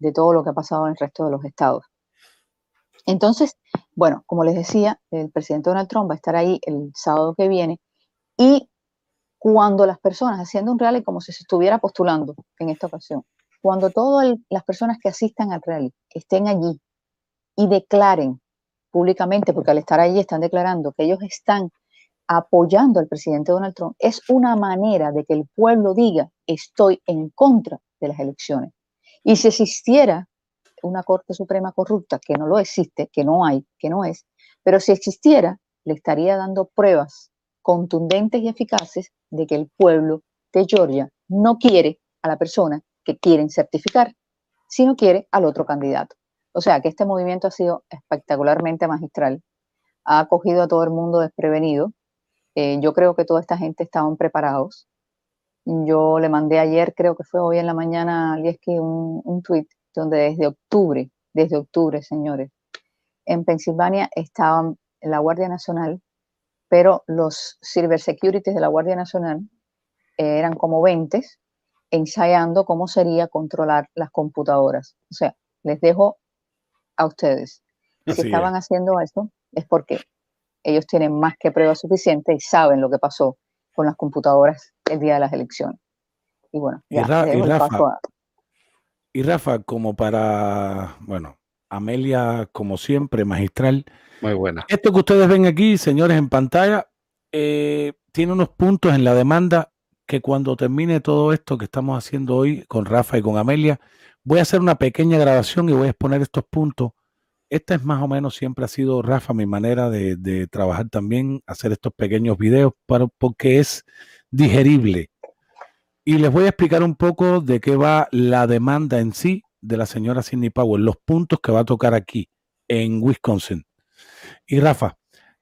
de todo lo que ha pasado en el resto de los estados. Entonces, bueno, como les decía, el presidente Donald Trump va a estar ahí el sábado que viene y cuando las personas, haciendo un rally como si se estuviera postulando en esta ocasión, cuando todas las personas que asistan al rally estén allí y declaren públicamente, porque al estar allí están declarando que ellos están apoyando al presidente Donald Trump, es una manera de que el pueblo diga, estoy en contra de las elecciones. Y si existiera una Corte Suprema corrupta, que no lo existe, que no hay, que no es, pero si existiera, le estaría dando pruebas contundentes y eficaces de que el pueblo de Georgia no quiere a la persona que quieren certificar, sino quiere al otro candidato. O sea que este movimiento ha sido espectacularmente magistral, ha acogido a todo el mundo desprevenido. Eh, yo creo que toda esta gente estaban preparados. Yo le mandé ayer, creo que fue hoy en la mañana, a Lieski un, un tweet donde desde octubre, desde octubre, señores, en Pensilvania estaban la Guardia Nacional, pero los Silver Securities de la Guardia Nacional eh, eran como 20 ensayando cómo sería controlar las computadoras. O sea, les dejo a ustedes. Si Así estaban haciendo eso, es porque ellos tienen más que pruebas suficientes y saben lo que pasó con las computadoras el día de las elecciones. Y bueno, Y ya Ra- y Rafa, a- Y Rafa, como para, bueno, Amelia, como siempre, magistral. Muy buena. Esto que ustedes ven aquí, señores, en pantalla, eh, tiene unos puntos en la demanda que cuando termine todo esto que estamos haciendo hoy con Rafa y con Amelia, voy a hacer una pequeña grabación y voy a exponer estos puntos. Esta es más o menos, siempre ha sido, Rafa, mi manera de, trabajar también, hacer estos pequeños videos para, porque es digerible. Y les voy a explicar un poco de qué va la demanda en sí de la señora Sidney Powell, los puntos que va a tocar aquí en Wisconsin. Y Rafa,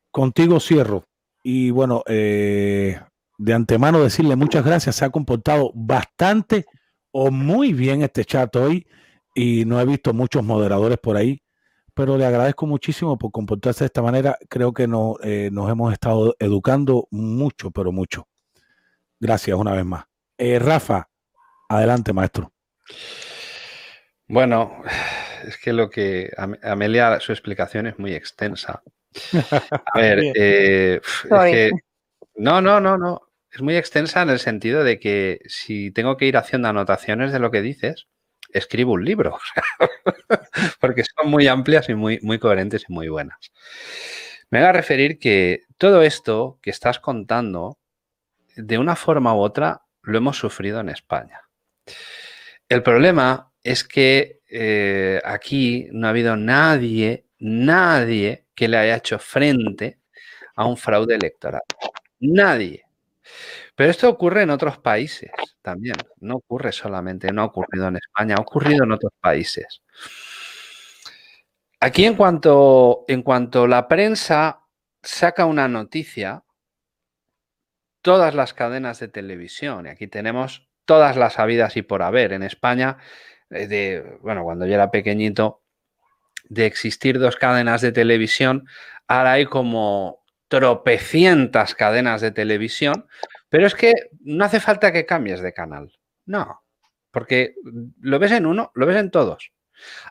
contigo cierro. Y bueno, eh, de antemano decirle muchas gracias. Se ha comportado bastante o muy bien este chat hoy y no he visto muchos moderadores por ahí, pero le agradezco muchísimo por comportarse de esta manera. Creo que no, eh, nos hemos estado educando mucho, pero mucho. Gracias una vez más. Eh, Rafa, adelante, maestro. Bueno, es que lo que Am- Amelia, su explicación es muy extensa. A ver, eh, es que no, no, no, no. Es muy extensa en el sentido de que si tengo que ir haciendo anotaciones de lo que dices, escribo un libro. Porque son muy amplias y muy, muy coherentes y muy buenas. Me voy a referir que todo esto que estás contando, de una forma u otra, lo hemos sufrido en España. El problema es que eh, aquí no ha habido nadie, nadie que le haya hecho frente a un fraude electoral. Nadie. Pero esto ocurre en otros países también. No ocurre solamente, no ha ocurrido en España, ha ocurrido en otros países. Aquí en cuanto, en cuanto la prensa saca una noticia, todas las cadenas de televisión, y aquí tenemos todas las habidas y por haber en España, eh, de, bueno, cuando yo era pequeñito, de existir dos cadenas de televisión, ahora hay como tropecientas cadenas de televisión, pero es que no hace falta que cambies de canal. No, porque lo ves en uno, lo ves en todos.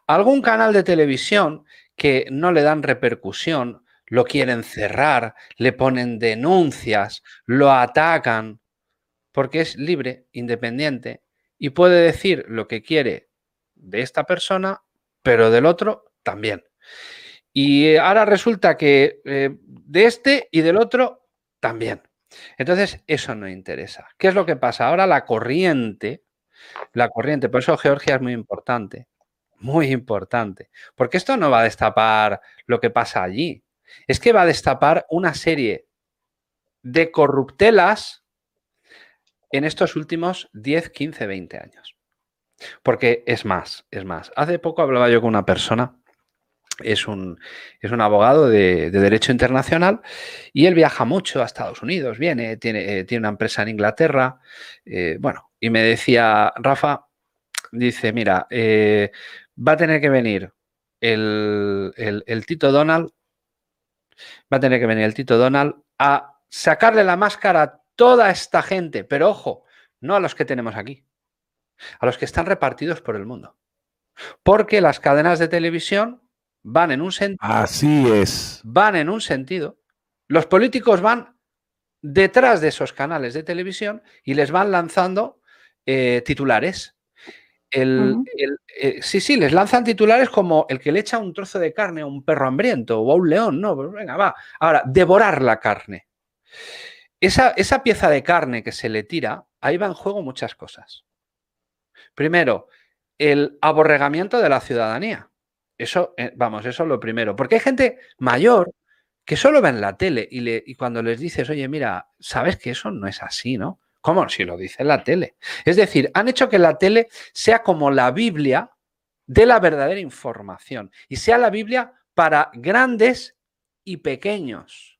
Algún canal de televisión que no le dan repercusión, lo quieren cerrar, le ponen denuncias, lo atacan, porque es libre, independiente, y puede decir lo que quiere de esta persona, pero del otro también. Y ahora resulta que eh, de este y del otro también. Entonces, eso no interesa. ¿Qué es lo que pasa? Ahora la corriente, la corriente, por eso Georgia es muy importante, muy importante, porque esto no va a destapar lo que pasa allí, es que va a destapar una serie de corruptelas en estos últimos 10, 15, 20 años. Porque es más, es más. Hace poco hablaba yo con una persona es un, es un abogado de, Derecho Internacional y él viaja mucho a Estados Unidos, viene, tiene, eh, tiene una empresa en Inglaterra. Eh, bueno, y me decía, Rafa, dice, mira, eh, va a tener que venir el, el, Tito Donald, va a tener que venir el Tito Donald a sacarle la máscara a toda esta gente, pero ojo, no a los que tenemos aquí, a los que están repartidos por el mundo. Porque las cadenas de televisión van en un sentido. Así es. Van en un sentido. Los políticos van detrás de esos canales de televisión y les van lanzando eh, titulares. El, eh, sí, sí, les lanzan titulares como el que le echa un trozo de carne a un perro hambriento o a un león. No, pues venga, va. Ahora, devorar la carne. Esa, esa pieza de carne que se le tira, ahí va en juego muchas cosas. Primero, el aborregamiento de la ciudadanía. Eso, eh, vamos, eso es lo primero. Porque hay gente mayor que solo ven la tele y, le, y cuando les dices, oye, mira, sabes que eso no es así, ¿no? ¿Cómo? Si lo dice la tele. Es decir, han hecho que la tele sea como la Biblia de la verdadera información y sea la Biblia para grandes y pequeños.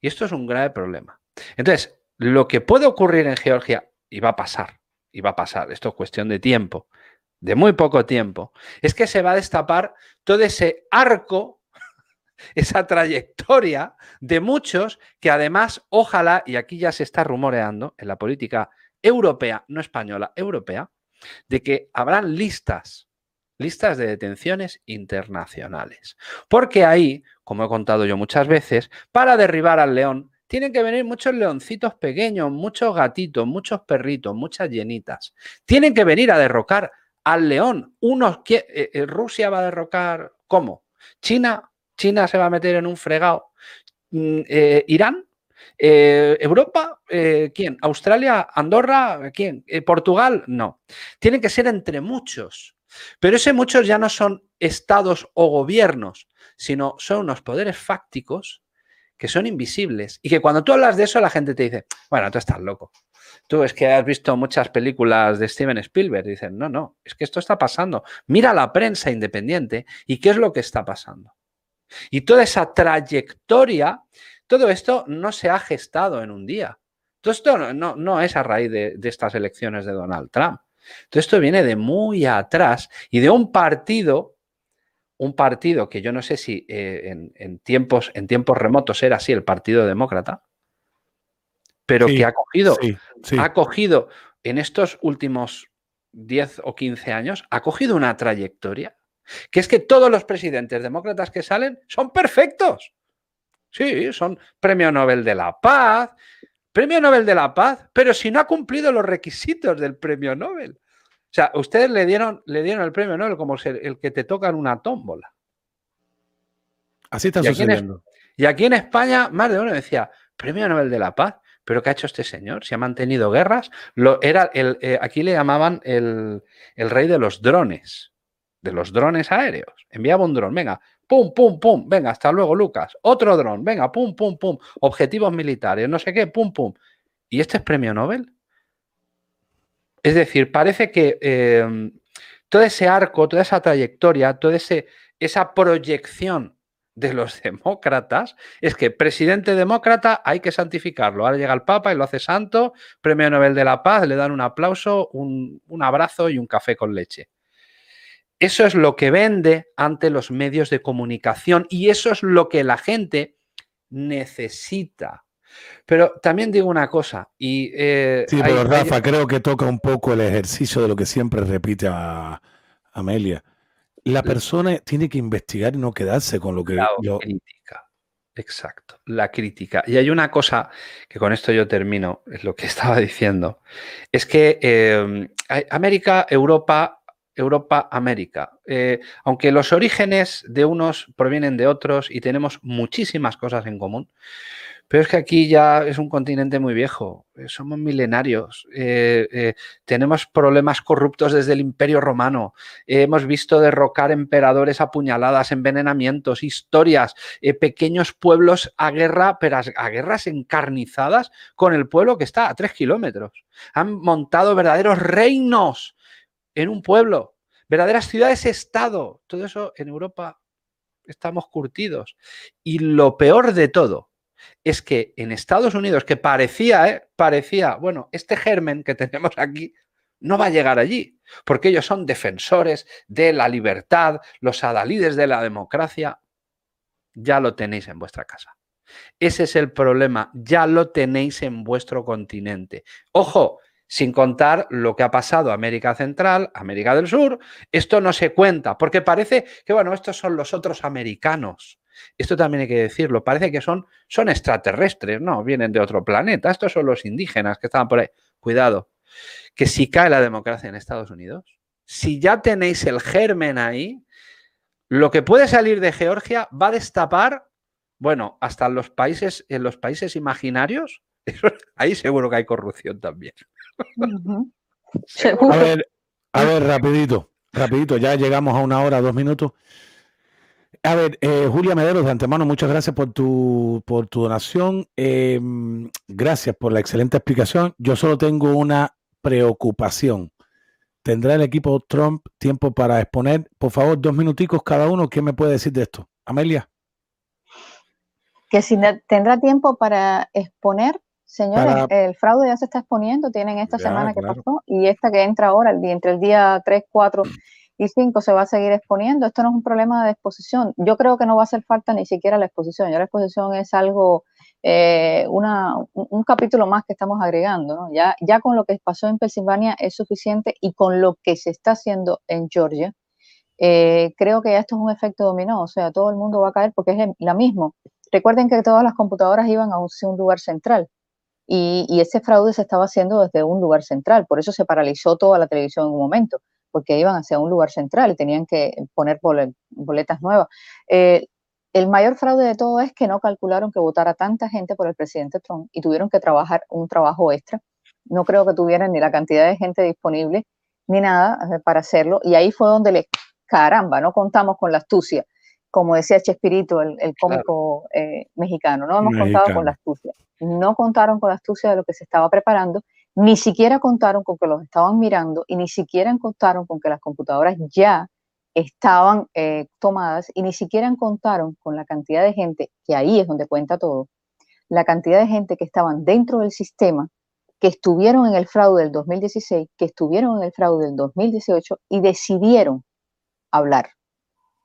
Y esto es un grave problema. Entonces, lo que puede ocurrir en Georgia, y va a pasar, y va a pasar, esto es cuestión de tiempo, de muy poco tiempo, es que se va a destapar todo ese arco, esa trayectoria de muchos que además, ojalá, y aquí ya se está rumoreando en la política europea, no española, europea, de que habrán listas, listas de detenciones internacionales. Porque ahí, como he contado yo muchas veces, para derribar al león tienen que venir muchos leoncitos pequeños, muchos gatitos, muchos perritos, muchas llenitas. Tienen que venir a derrocar al león. Unos, eh, eh, Rusia va a derrocar, ¿cómo? China, China se va a meter en un fregado. Mm, eh, Irán, Europa, ¿quién? Australia, Andorra, ¿quién? Portugal, no. Tienen que ser entre muchos. Pero ese muchos ya no son estados o gobiernos, sino son unos poderes fácticos que son invisibles y que cuando tú hablas de eso la gente te dice, bueno, tú estás loco. Tú es que has visto muchas películas de Steven Spielberg. Dicen, no, no, es que esto está pasando. Mira la prensa independiente y qué es lo que está pasando. Y toda esa trayectoria, todo esto no se ha gestado en un día. Todo esto no, no, es a raíz de estas elecciones de Donald Trump. Todo esto viene de muy atrás y de un partido un partido que yo no sé si eh, en, tiempos, en tiempos remotos era así, el Partido Demócrata, pero que ha cogido, ha cogido en estos últimos 10 o 15 años, ha cogido una trayectoria, que es que todos los presidentes demócratas que salen son perfectos. Sí, son Premio Nobel de la Paz, Premio Nobel de la Paz, pero si no ha cumplido los requisitos del Premio Nobel. O sea, ustedes le dieron, le dieron el premio Nobel como el que te toca en una tómbola. Así está sucediendo. y aquí en España, más de uno decía, premio Nobel de la Paz. ¿Pero qué ha hecho este señor? ¿Se ha mantenido guerras? Lo, era el, eh, aquí le llamaban el, el, rey de los drones, de los drones aéreos. Enviaba un dron, venga, pum, pum, pum, venga, hasta luego, Lucas. Otro dron, venga, pum, pum, pum. Objetivos militares, no sé qué, pum, pum. ¿Y este es premio Nobel? Es decir, parece que em, todo ese arco, toda esa trayectoria, toda esa proyección de los demócratas es que presidente demócrata hay que santificarlo. Ahora llega el Papa y lo hace santo, premio Nobel de la Paz, le dan un aplauso, un abrazo y un café con leche. Eso es lo que vende ante los medios de comunicación y eso es lo que la gente necesita. Pero también digo una cosa. Y, eh, sí, pero Rafa, creo que toca un poco el ejercicio de lo que siempre repite a Amelia. La persona tiene que investigar y no quedarse con lo que... La crítica. Exacto, la crítica. Y hay una cosa que con esto yo termino, es lo que estaba diciendo, es que em, América, Europa, Europa, América. Eh, aunque los orígenes de unos provienen de otros y tenemos muchísimas cosas en común, pero es que aquí ya es un continente muy viejo, eh, somos milenarios, eh, eh, tenemos problemas corruptos desde el Imperio Romano, hemos visto derrocar emperadores a puñaladas, envenenamientos, historias, pequeños pueblos a guerra, pero a guerras encarnizadas con el pueblo que está a tres kilómetros. Han montado verdaderos reinos en un pueblo verdaderas ciudades-estado. Todo eso en Europa estamos curtidos. Y lo peor de todo es que en Estados Unidos, que parecía, ¿eh? parecía, bueno, este germen que tenemos aquí no va a llegar allí, porque ellos son defensores de la libertad, los adalides de la democracia. Ya lo tenéis en vuestra casa. Ese es el problema, ya lo tenéis en vuestro continente. Ojo, sin contar lo que ha pasado América Central, América del Sur, esto no se cuenta, porque parece que, bueno, estos son los otros americanos. Esto también hay que decirlo, parece que son, son extraterrestres, no, vienen de otro planeta, estos son los indígenas que estaban por ahí. Cuidado, que si cae la democracia en Estados Unidos, si ya tenéis el germen ahí, lo que puede salir de Georgia va a destapar, bueno, hasta los países, en los países imaginarios, ahí seguro que hay corrupción también. A ver, a ver, rapidito, rapidito, ya llegamos a una hora, dos minutos. A ver, eh, Julia Mederos, de antemano, muchas gracias por tu, por tu donación. Em, gracias por la excelente explicación. Yo solo tengo una preocupación. ¿Tendrá el equipo Trump tiempo para exponer? Por favor, dos minuticos cada uno. ¿Qué me puede decir de esto? Amelia. Que si tendrá tiempo para exponer, señores, el fraude ya se está exponiendo. Tienen esta semana que pasó y esta que entra ahora, entre el día 3, 4 y 5 se va a seguir exponiendo. Esto no es un problema de exposición. Yo creo que no va a hacer falta ni siquiera la exposición. Ya la exposición es algo eh, una, un, capítulo más que estamos agregando. Ya, ya con lo que pasó en Pensilvania es suficiente y con lo que se está haciendo en Georgia, eh, creo que esto es un efecto dominó, o sea, todo el mundo va a caer porque es la misma. Recuerden que todas las computadoras iban a un, lugar central y, y, ese fraude se estaba haciendo desde un lugar central, por eso se paralizó toda la televisión en un momento, porque iban hacia un lugar central y tenían que poner boletas nuevas. Eh, el mayor fraude de todo es que no calcularon que votara tanta gente por el presidente Trump y tuvieron que trabajar un trabajo extra. No creo que tuvieran ni la cantidad de gente disponible ni nada eh, para hacerlo. Y ahí fue donde le, caramba, no contamos con la astucia, como decía Chespirito, el, el cómico eh, mexicano, no hemos contado con la astucia. No contaron con la astucia de lo que se estaba preparando, ni siquiera contaron con que los estaban mirando y ni siquiera contaron con que las computadoras ya estaban eh, tomadas y ni siquiera contaron con la cantidad de gente, que ahí es donde cuenta todo, la cantidad de gente que estaban dentro del sistema, que estuvieron en el fraude del 2016, que estuvieron en el fraude del 2018 y decidieron hablar.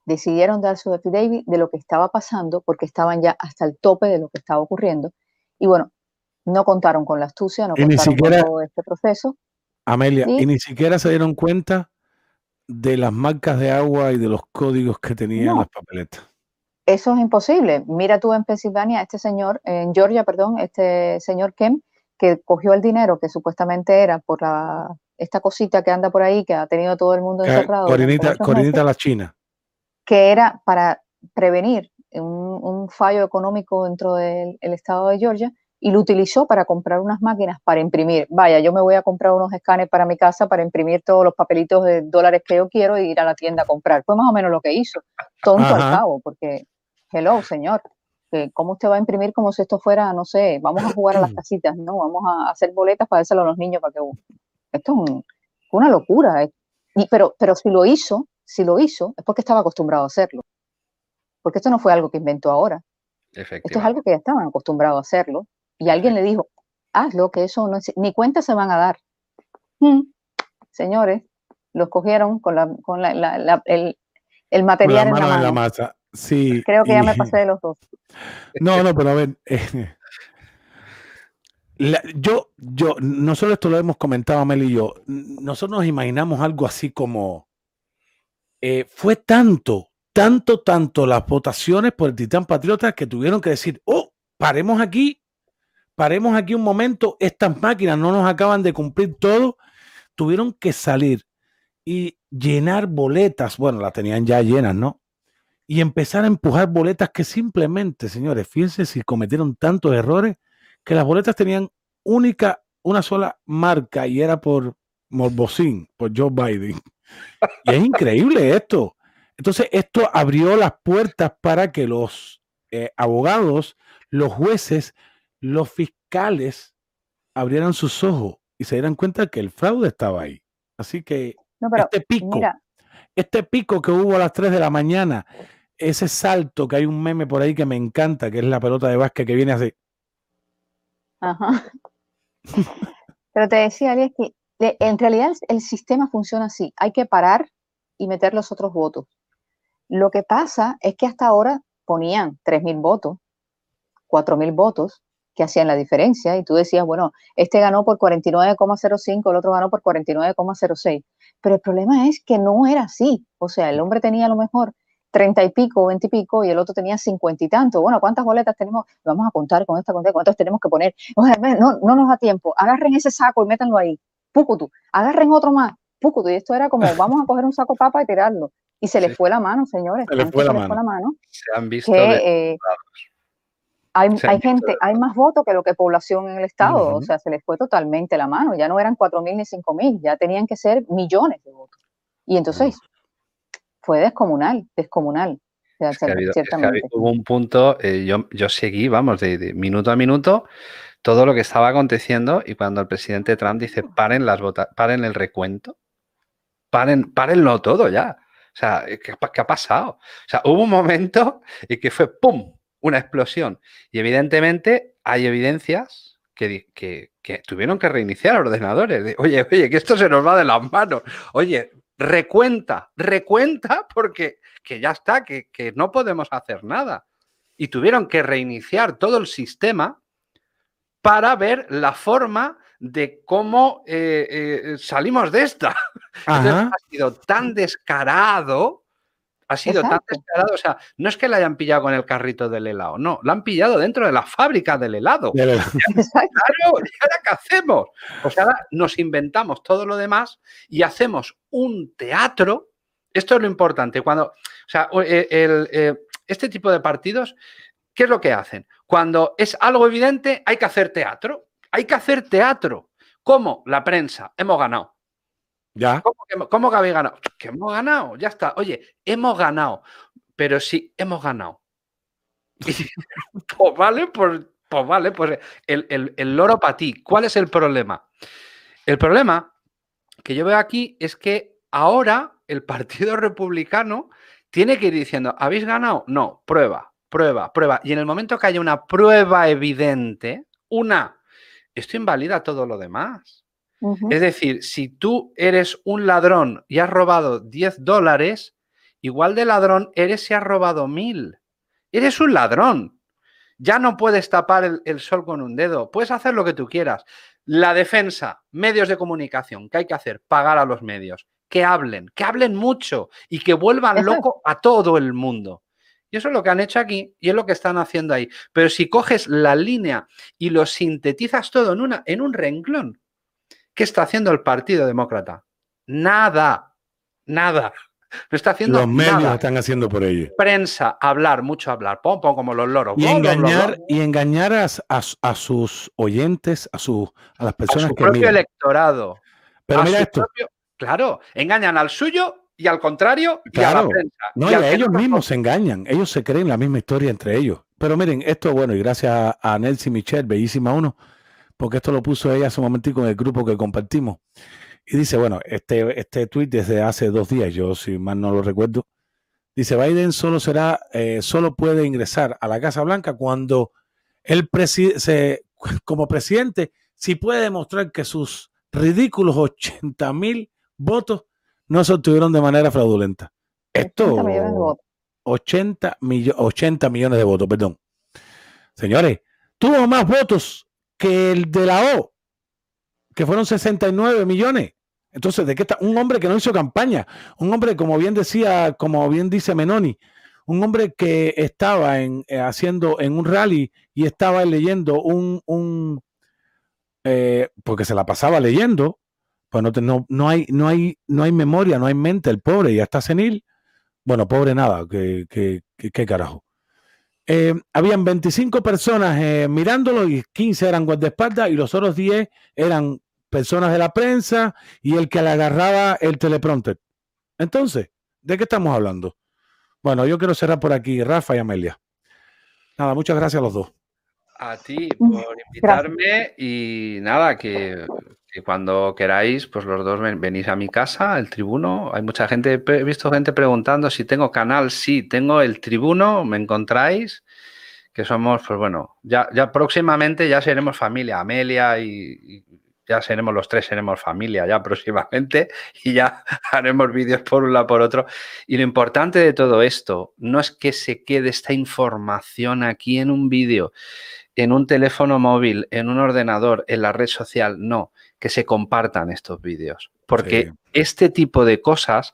Decidieron dar su affidavit de lo que estaba pasando porque estaban ya hasta el tope de lo que estaba ocurriendo. Y bueno, no contaron con la astucia, no contaron con todo este proceso. Amelia, y ni siquiera se dieron cuenta de las marcas de agua y de los códigos que tenían las papeletas. Eso es imposible. Mira tú en Pensilvania, este señor, en Georgia, perdón, este señor Kemp, que cogió el dinero que supuestamente era por la, esta cosita que anda por ahí, que ha tenido todo el mundo encerrado. Corinita, la China. Que era para prevenir un, un fallo económico dentro del estado de Georgia y lo utilizó para comprar unas máquinas para imprimir. Vaya, yo me voy a comprar unos escáneres para mi casa para imprimir todos los papelitos de dólares que yo quiero e ir a la tienda a comprar. Fue más o menos lo que hizo. Tonto al cabo, porque, hello, señor, ¿cómo usted va a imprimir como si esto fuera, no sé, vamos a jugar a las casitas, ¿no? Vamos a hacer boletas para dárselo a los niños para que... Esto es una locura. Eh. Y, pero, pero si lo hizo, si lo hizo, es porque estaba acostumbrado a hacerlo. Porque esto no fue algo que inventó ahora. Esto es algo que ya estaban acostumbrados a hacerlo y alguien le dijo, hazlo, que eso no es, ni cuenta se van a dar. Mm, señores, los cogieron con, la, con la, el, el, material en la mano. la masa. Sí. Creo que ya me pasé de los dos. No, no, pero a ver. Eh, yo, yo, nosotros esto lo hemos comentado, Mel y yo. Nosotros nos imaginamos algo así como. Eh, fue tanto, tanto, tanto las votaciones por el Titán Patriota que tuvieron que decir, oh, paremos aquí paremos aquí un momento, estas máquinas no nos acaban de cumplir todo, tuvieron que salir y llenar boletas, bueno, las tenían ya llenas, ¿no? Y empezar a empujar boletas que simplemente, señores, fíjense si cometieron tantos errores, que las boletas tenían única, una sola marca y era por Morbocín, por Joe Biden. Y es increíble esto. Entonces, esto abrió las puertas para que los eh, abogados, los jueces, los fiscales abrieran sus ojos y se dieran cuenta que el fraude estaba ahí. Así que este pico, este pico que hubo a las 3 de la mañana, ese salto que hay un meme por ahí que me encanta, que es la pelota de básquet que viene así. Ajá. Pero te decía, Alias, que en realidad el, sistema funciona así. Hay que parar y meter los otros votos. Lo que pasa es que hasta ahora ponían 3.000 votos, 4.000 votos, que hacían la diferencia, y tú decías, bueno, este ganó por 49,05, el otro ganó por 49,06. Pero el problema es que no era así. O sea, el hombre tenía a lo mejor 30 y pico, 20 y pico, y el otro tenía 50 y tanto. Bueno, ¿cuántas boletas tenemos? Vamos a contar con esta cuenta, ¿cuántos tenemos que poner? no, no nos da tiempo. Agarren ese saco y métanlo ahí. Pucutu. Agarren otro más. Pucutu. Y esto era como, vamos a coger un saco papa y tirarlo. Y se les fue la mano, señores. Se les fue, la, mano. Se han visto. Eh, hay, hay gente, hay más votos que lo que población en el estado. O sea, se les fue totalmente la mano. Ya no eran 4.000 ni 5.000, ya tenían que ser millones de votos. Y entonces fue descomunal, descomunal. hubo un punto, eh, yo, yo seguí, vamos, de, minuto a minuto, todo lo que estaba aconteciendo y cuando el presidente Trump dice paren las paren el recuento, paren, párenlo todo ya. O sea, ¿qué, ha pasado? O sea, hubo un momento y que fue ¡pum! Una explosión. Y evidentemente hay evidencias que, tuvieron que reiniciar ordenadores. De, oye, oye, que esto se nos va de las manos. Oye, recuenta, recuenta porque que ya está, que, no podemos hacer nada. Y tuvieron que reiniciar todo el sistema para ver la forma de cómo eh, eh, salimos de esta. ha sido tan descarado, ha sido tan descarado, o sea, no es que la hayan pillado con el carrito del helado, no, la han pillado dentro de la fábrica del helado. Claro, ¿y ahora qué hacemos? O sea, nos inventamos todo lo demás y hacemos un teatro. Esto es lo importante. Cuando, o sea, eh, el, este tipo de partidos, ¿qué es lo que hacen? Cuando es algo evidente, hay que hacer teatro. Hay que hacer teatro. ¿Cómo? La prensa. Hemos ganado. ¿Ya? ¿Cómo, que, habéis ganado? Que hemos ganado, ya está. Oye, hemos ganado. Pero sí, hemos ganado. pues vale, pues, pues, vale, pues el, el loro para ti. ¿Cuál es el problema? El problema que yo veo aquí es que ahora el Partido Republicano tiene que ir diciendo, ¿habéis ganado? No, prueba, prueba, prueba. Y en el momento que haya una prueba evidente, una esto invalida todo lo demás. Es decir, si tú eres un ladrón y has robado 10 dólares, igual de ladrón eres si has robado mil. Eres un ladrón. Ya no puedes tapar el, el, sol con un dedo. Puedes hacer lo que tú quieras. La defensa, medios de comunicación, ¿qué hay que hacer? Pagar a los medios. Que hablen, que hablen mucho y que vuelvan loco a todo el mundo. Y eso es lo que han hecho aquí y es lo que están haciendo ahí. Pero si coges la línea y lo sintetizas todo en, una, en un renglón, ¿qué está haciendo el Partido Demócrata? Nada, nada. No está haciendo Los medios están haciendo por ello. Prensa, hablar, mucho hablar, pom, pom, como los loros. Y engañar, y engañar a, a, sus oyentes, a, su, a las personas a su propio electorado. Pero mira esto. claro, engañan al suyo y al contrario, claro, No, y, ellos mismos se engañan, ellos se creen la misma historia entre ellos. Pero miren, esto, bueno, y gracias a Nelson Michel, bellísima uno, porque esto lo puso ella hace un momentico en el grupo que compartimos. Y dice, bueno, este, este tweet desde hace dos días, yo si mal no lo recuerdo, dice, Biden solo será, eh, solo puede ingresar a la Casa Blanca cuando él se, como presidente, si puede demostrar que sus ridículos 80 mil votos no se obtuvieron de manera fraudulenta. Esto, 80 millones de votos. 80, millones de votos, perdón. Señores, tuvo más votos que el de la O, que fueron 69 millones. Entonces, ¿de qué está? Un hombre que no hizo campaña, un hombre, como bien decía, como bien dice Menoni, un hombre que estaba en, eh, haciendo en un rally y estaba leyendo un, un eh, porque se la pasaba leyendo, pues no, no, hay, no, hay, no hay memoria, no hay mente, el pobre ya está senil. Bueno, pobre nada, que, que, carajo. Eh, habían 25 personas eh, mirándolo y 15 eran guardaespaldas y los otros 10 eran personas de la prensa y el que le agarraba el teleprompter. Entonces, ¿de qué estamos hablando? Bueno, yo quiero cerrar por aquí, Rafa y Amelia. Nada, muchas gracias a los dos. A ti por invitarme y nada, que Y cuando queráis, pues los dos venís a mi casa, el tribuno. Hay mucha gente, he visto gente preguntando si tengo canal. Sí, tengo el tribuno, me encontráis, que somos, pues bueno, ya, ya próximamente ya seremos familia, Amelia y, ya seremos los tres, seremos familia ya próximamente y ya haremos vídeos por un lado por otro. Y lo importante de todo esto no es que se quede esta información aquí en un vídeo, en un teléfono móvil, en un ordenador, en la red social, no, que se compartan estos vídeos. Porque este tipo de cosas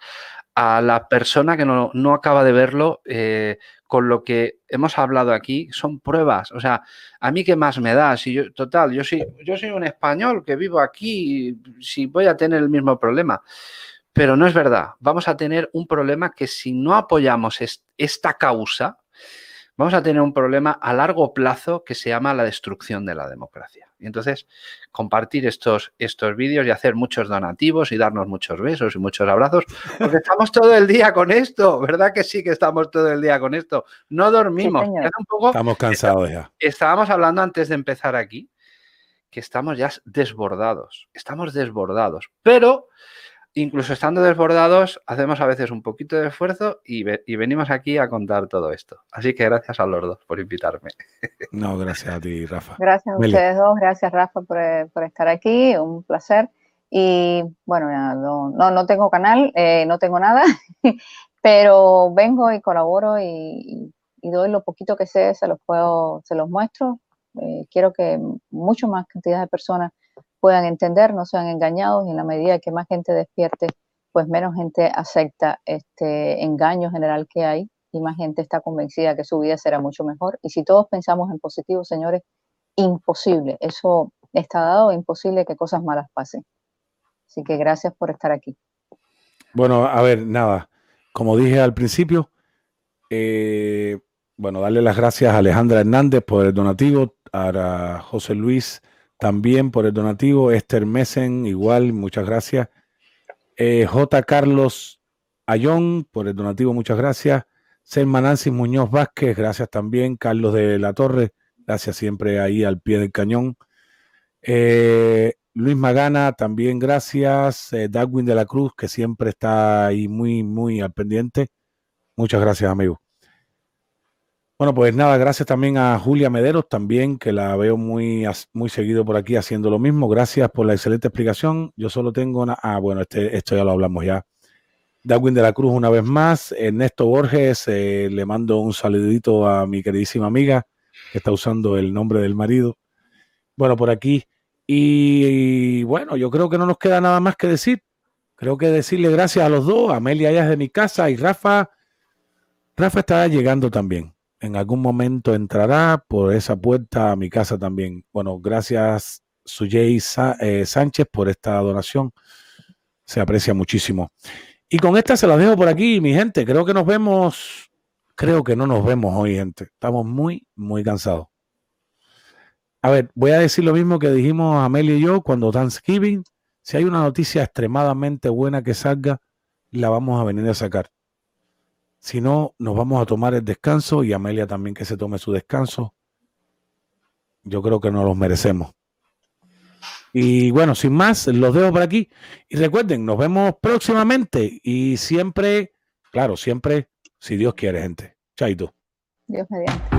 a la persona que no, acaba de verlo, eh, con lo que hemos hablado aquí, son pruebas. O sea, a mí qué más me da, si yo, total, yo soy, yo soy un español que vivo aquí, si voy a tener el mismo problema. Pero no es verdad. Vamos a tener un problema que si no apoyamos esta causa, vamos a tener un problema a largo plazo que se llama la destrucción de la democracia. Y entonces, compartir estos, estos vídeos y hacer muchos donativos y darnos muchos besos y muchos abrazos, porque estamos todo el día con esto, ¿verdad que sí que estamos todo el día con esto? No dormimos. estamos cansados ya. Estábamos hablando antes de empezar aquí que estamos ya desbordados, estamos desbordados, pero incluso estando desbordados, hacemos a veces un poquito de esfuerzo y, venimos aquí a contar todo esto. Así que gracias a los dos por invitarme. No, gracias a ti, Rafa. Gracias a ustedes dos, gracias Rafa por, estar aquí, un placer. Y bueno, no, no, tengo canal, eh, no tengo nada, pero vengo y colaboro y, doy lo poquito que sé, se los puedo, se los muestro. Eh, quiero que mucho más cantidad de personas puedan entender, no sean engañados y en la medida que más gente despierte, pues menos gente acepta este engaño general que hay y más gente está convencida que su vida será mucho mejor. Y si todos pensamos en positivo, señores, imposible, eso está dado, imposible que cosas malas pasen. Así que gracias por estar aquí. Bueno, a ver, nada, como dije al principio, eh, bueno, darle las gracias a Alejandra Hernández por el donativo, a José Luis también por el donativo. Esther Messen, igual, muchas gracias. Eh, J. Carlos Ayón, por el donativo, muchas gracias. Selma Nancy Muñoz Vázquez, gracias también. Carlos de la Torre, gracias siempre ahí al pie del cañón. Eh, Luis Magana, también gracias. Eh, Darwin de la Cruz, que siempre está ahí muy, muy al pendiente. Muchas gracias, amigo. Bueno, pues nada, gracias también a Julia Mederos, también que la veo muy, muy seguido por aquí haciendo lo mismo. Gracias por la excelente explicación. Yo solo tengo una. Ah, bueno, este, esto ya lo hablamos ya. Darwin de la Cruz, una vez más. Ernesto Borges, eh, le mando un saludito a mi queridísima amiga que está usando el nombre del marido. Bueno, por aquí. Y, bueno, yo creo que no nos queda nada más que decir. Creo que decirle gracias a los dos. Amelia ya es de mi casa y Rafa. Rafa está llegando también en algún momento entrará por esa puerta a mi casa también. Bueno, gracias Suyey eh, Sánchez por esta donación. Se aprecia muchísimo. Y con esta se la dejo por aquí, mi gente. Creo que nos vemos. Creo que no nos vemos hoy, gente. Estamos muy, muy cansados. A ver, voy a decir lo mismo que dijimos Amelia y yo cuando Thanksgiving. Si hay una noticia extremadamente buena que salga, la vamos a venir a sacar. Si no, nos vamos a tomar el descanso y Amelia también que se tome su descanso. Yo creo que nos los merecemos. Y bueno, sin más, los dejo por aquí. Y recuerden, nos vemos próximamente y siempre, claro, siempre, si Dios quiere, gente. Chaito. Dios mediante.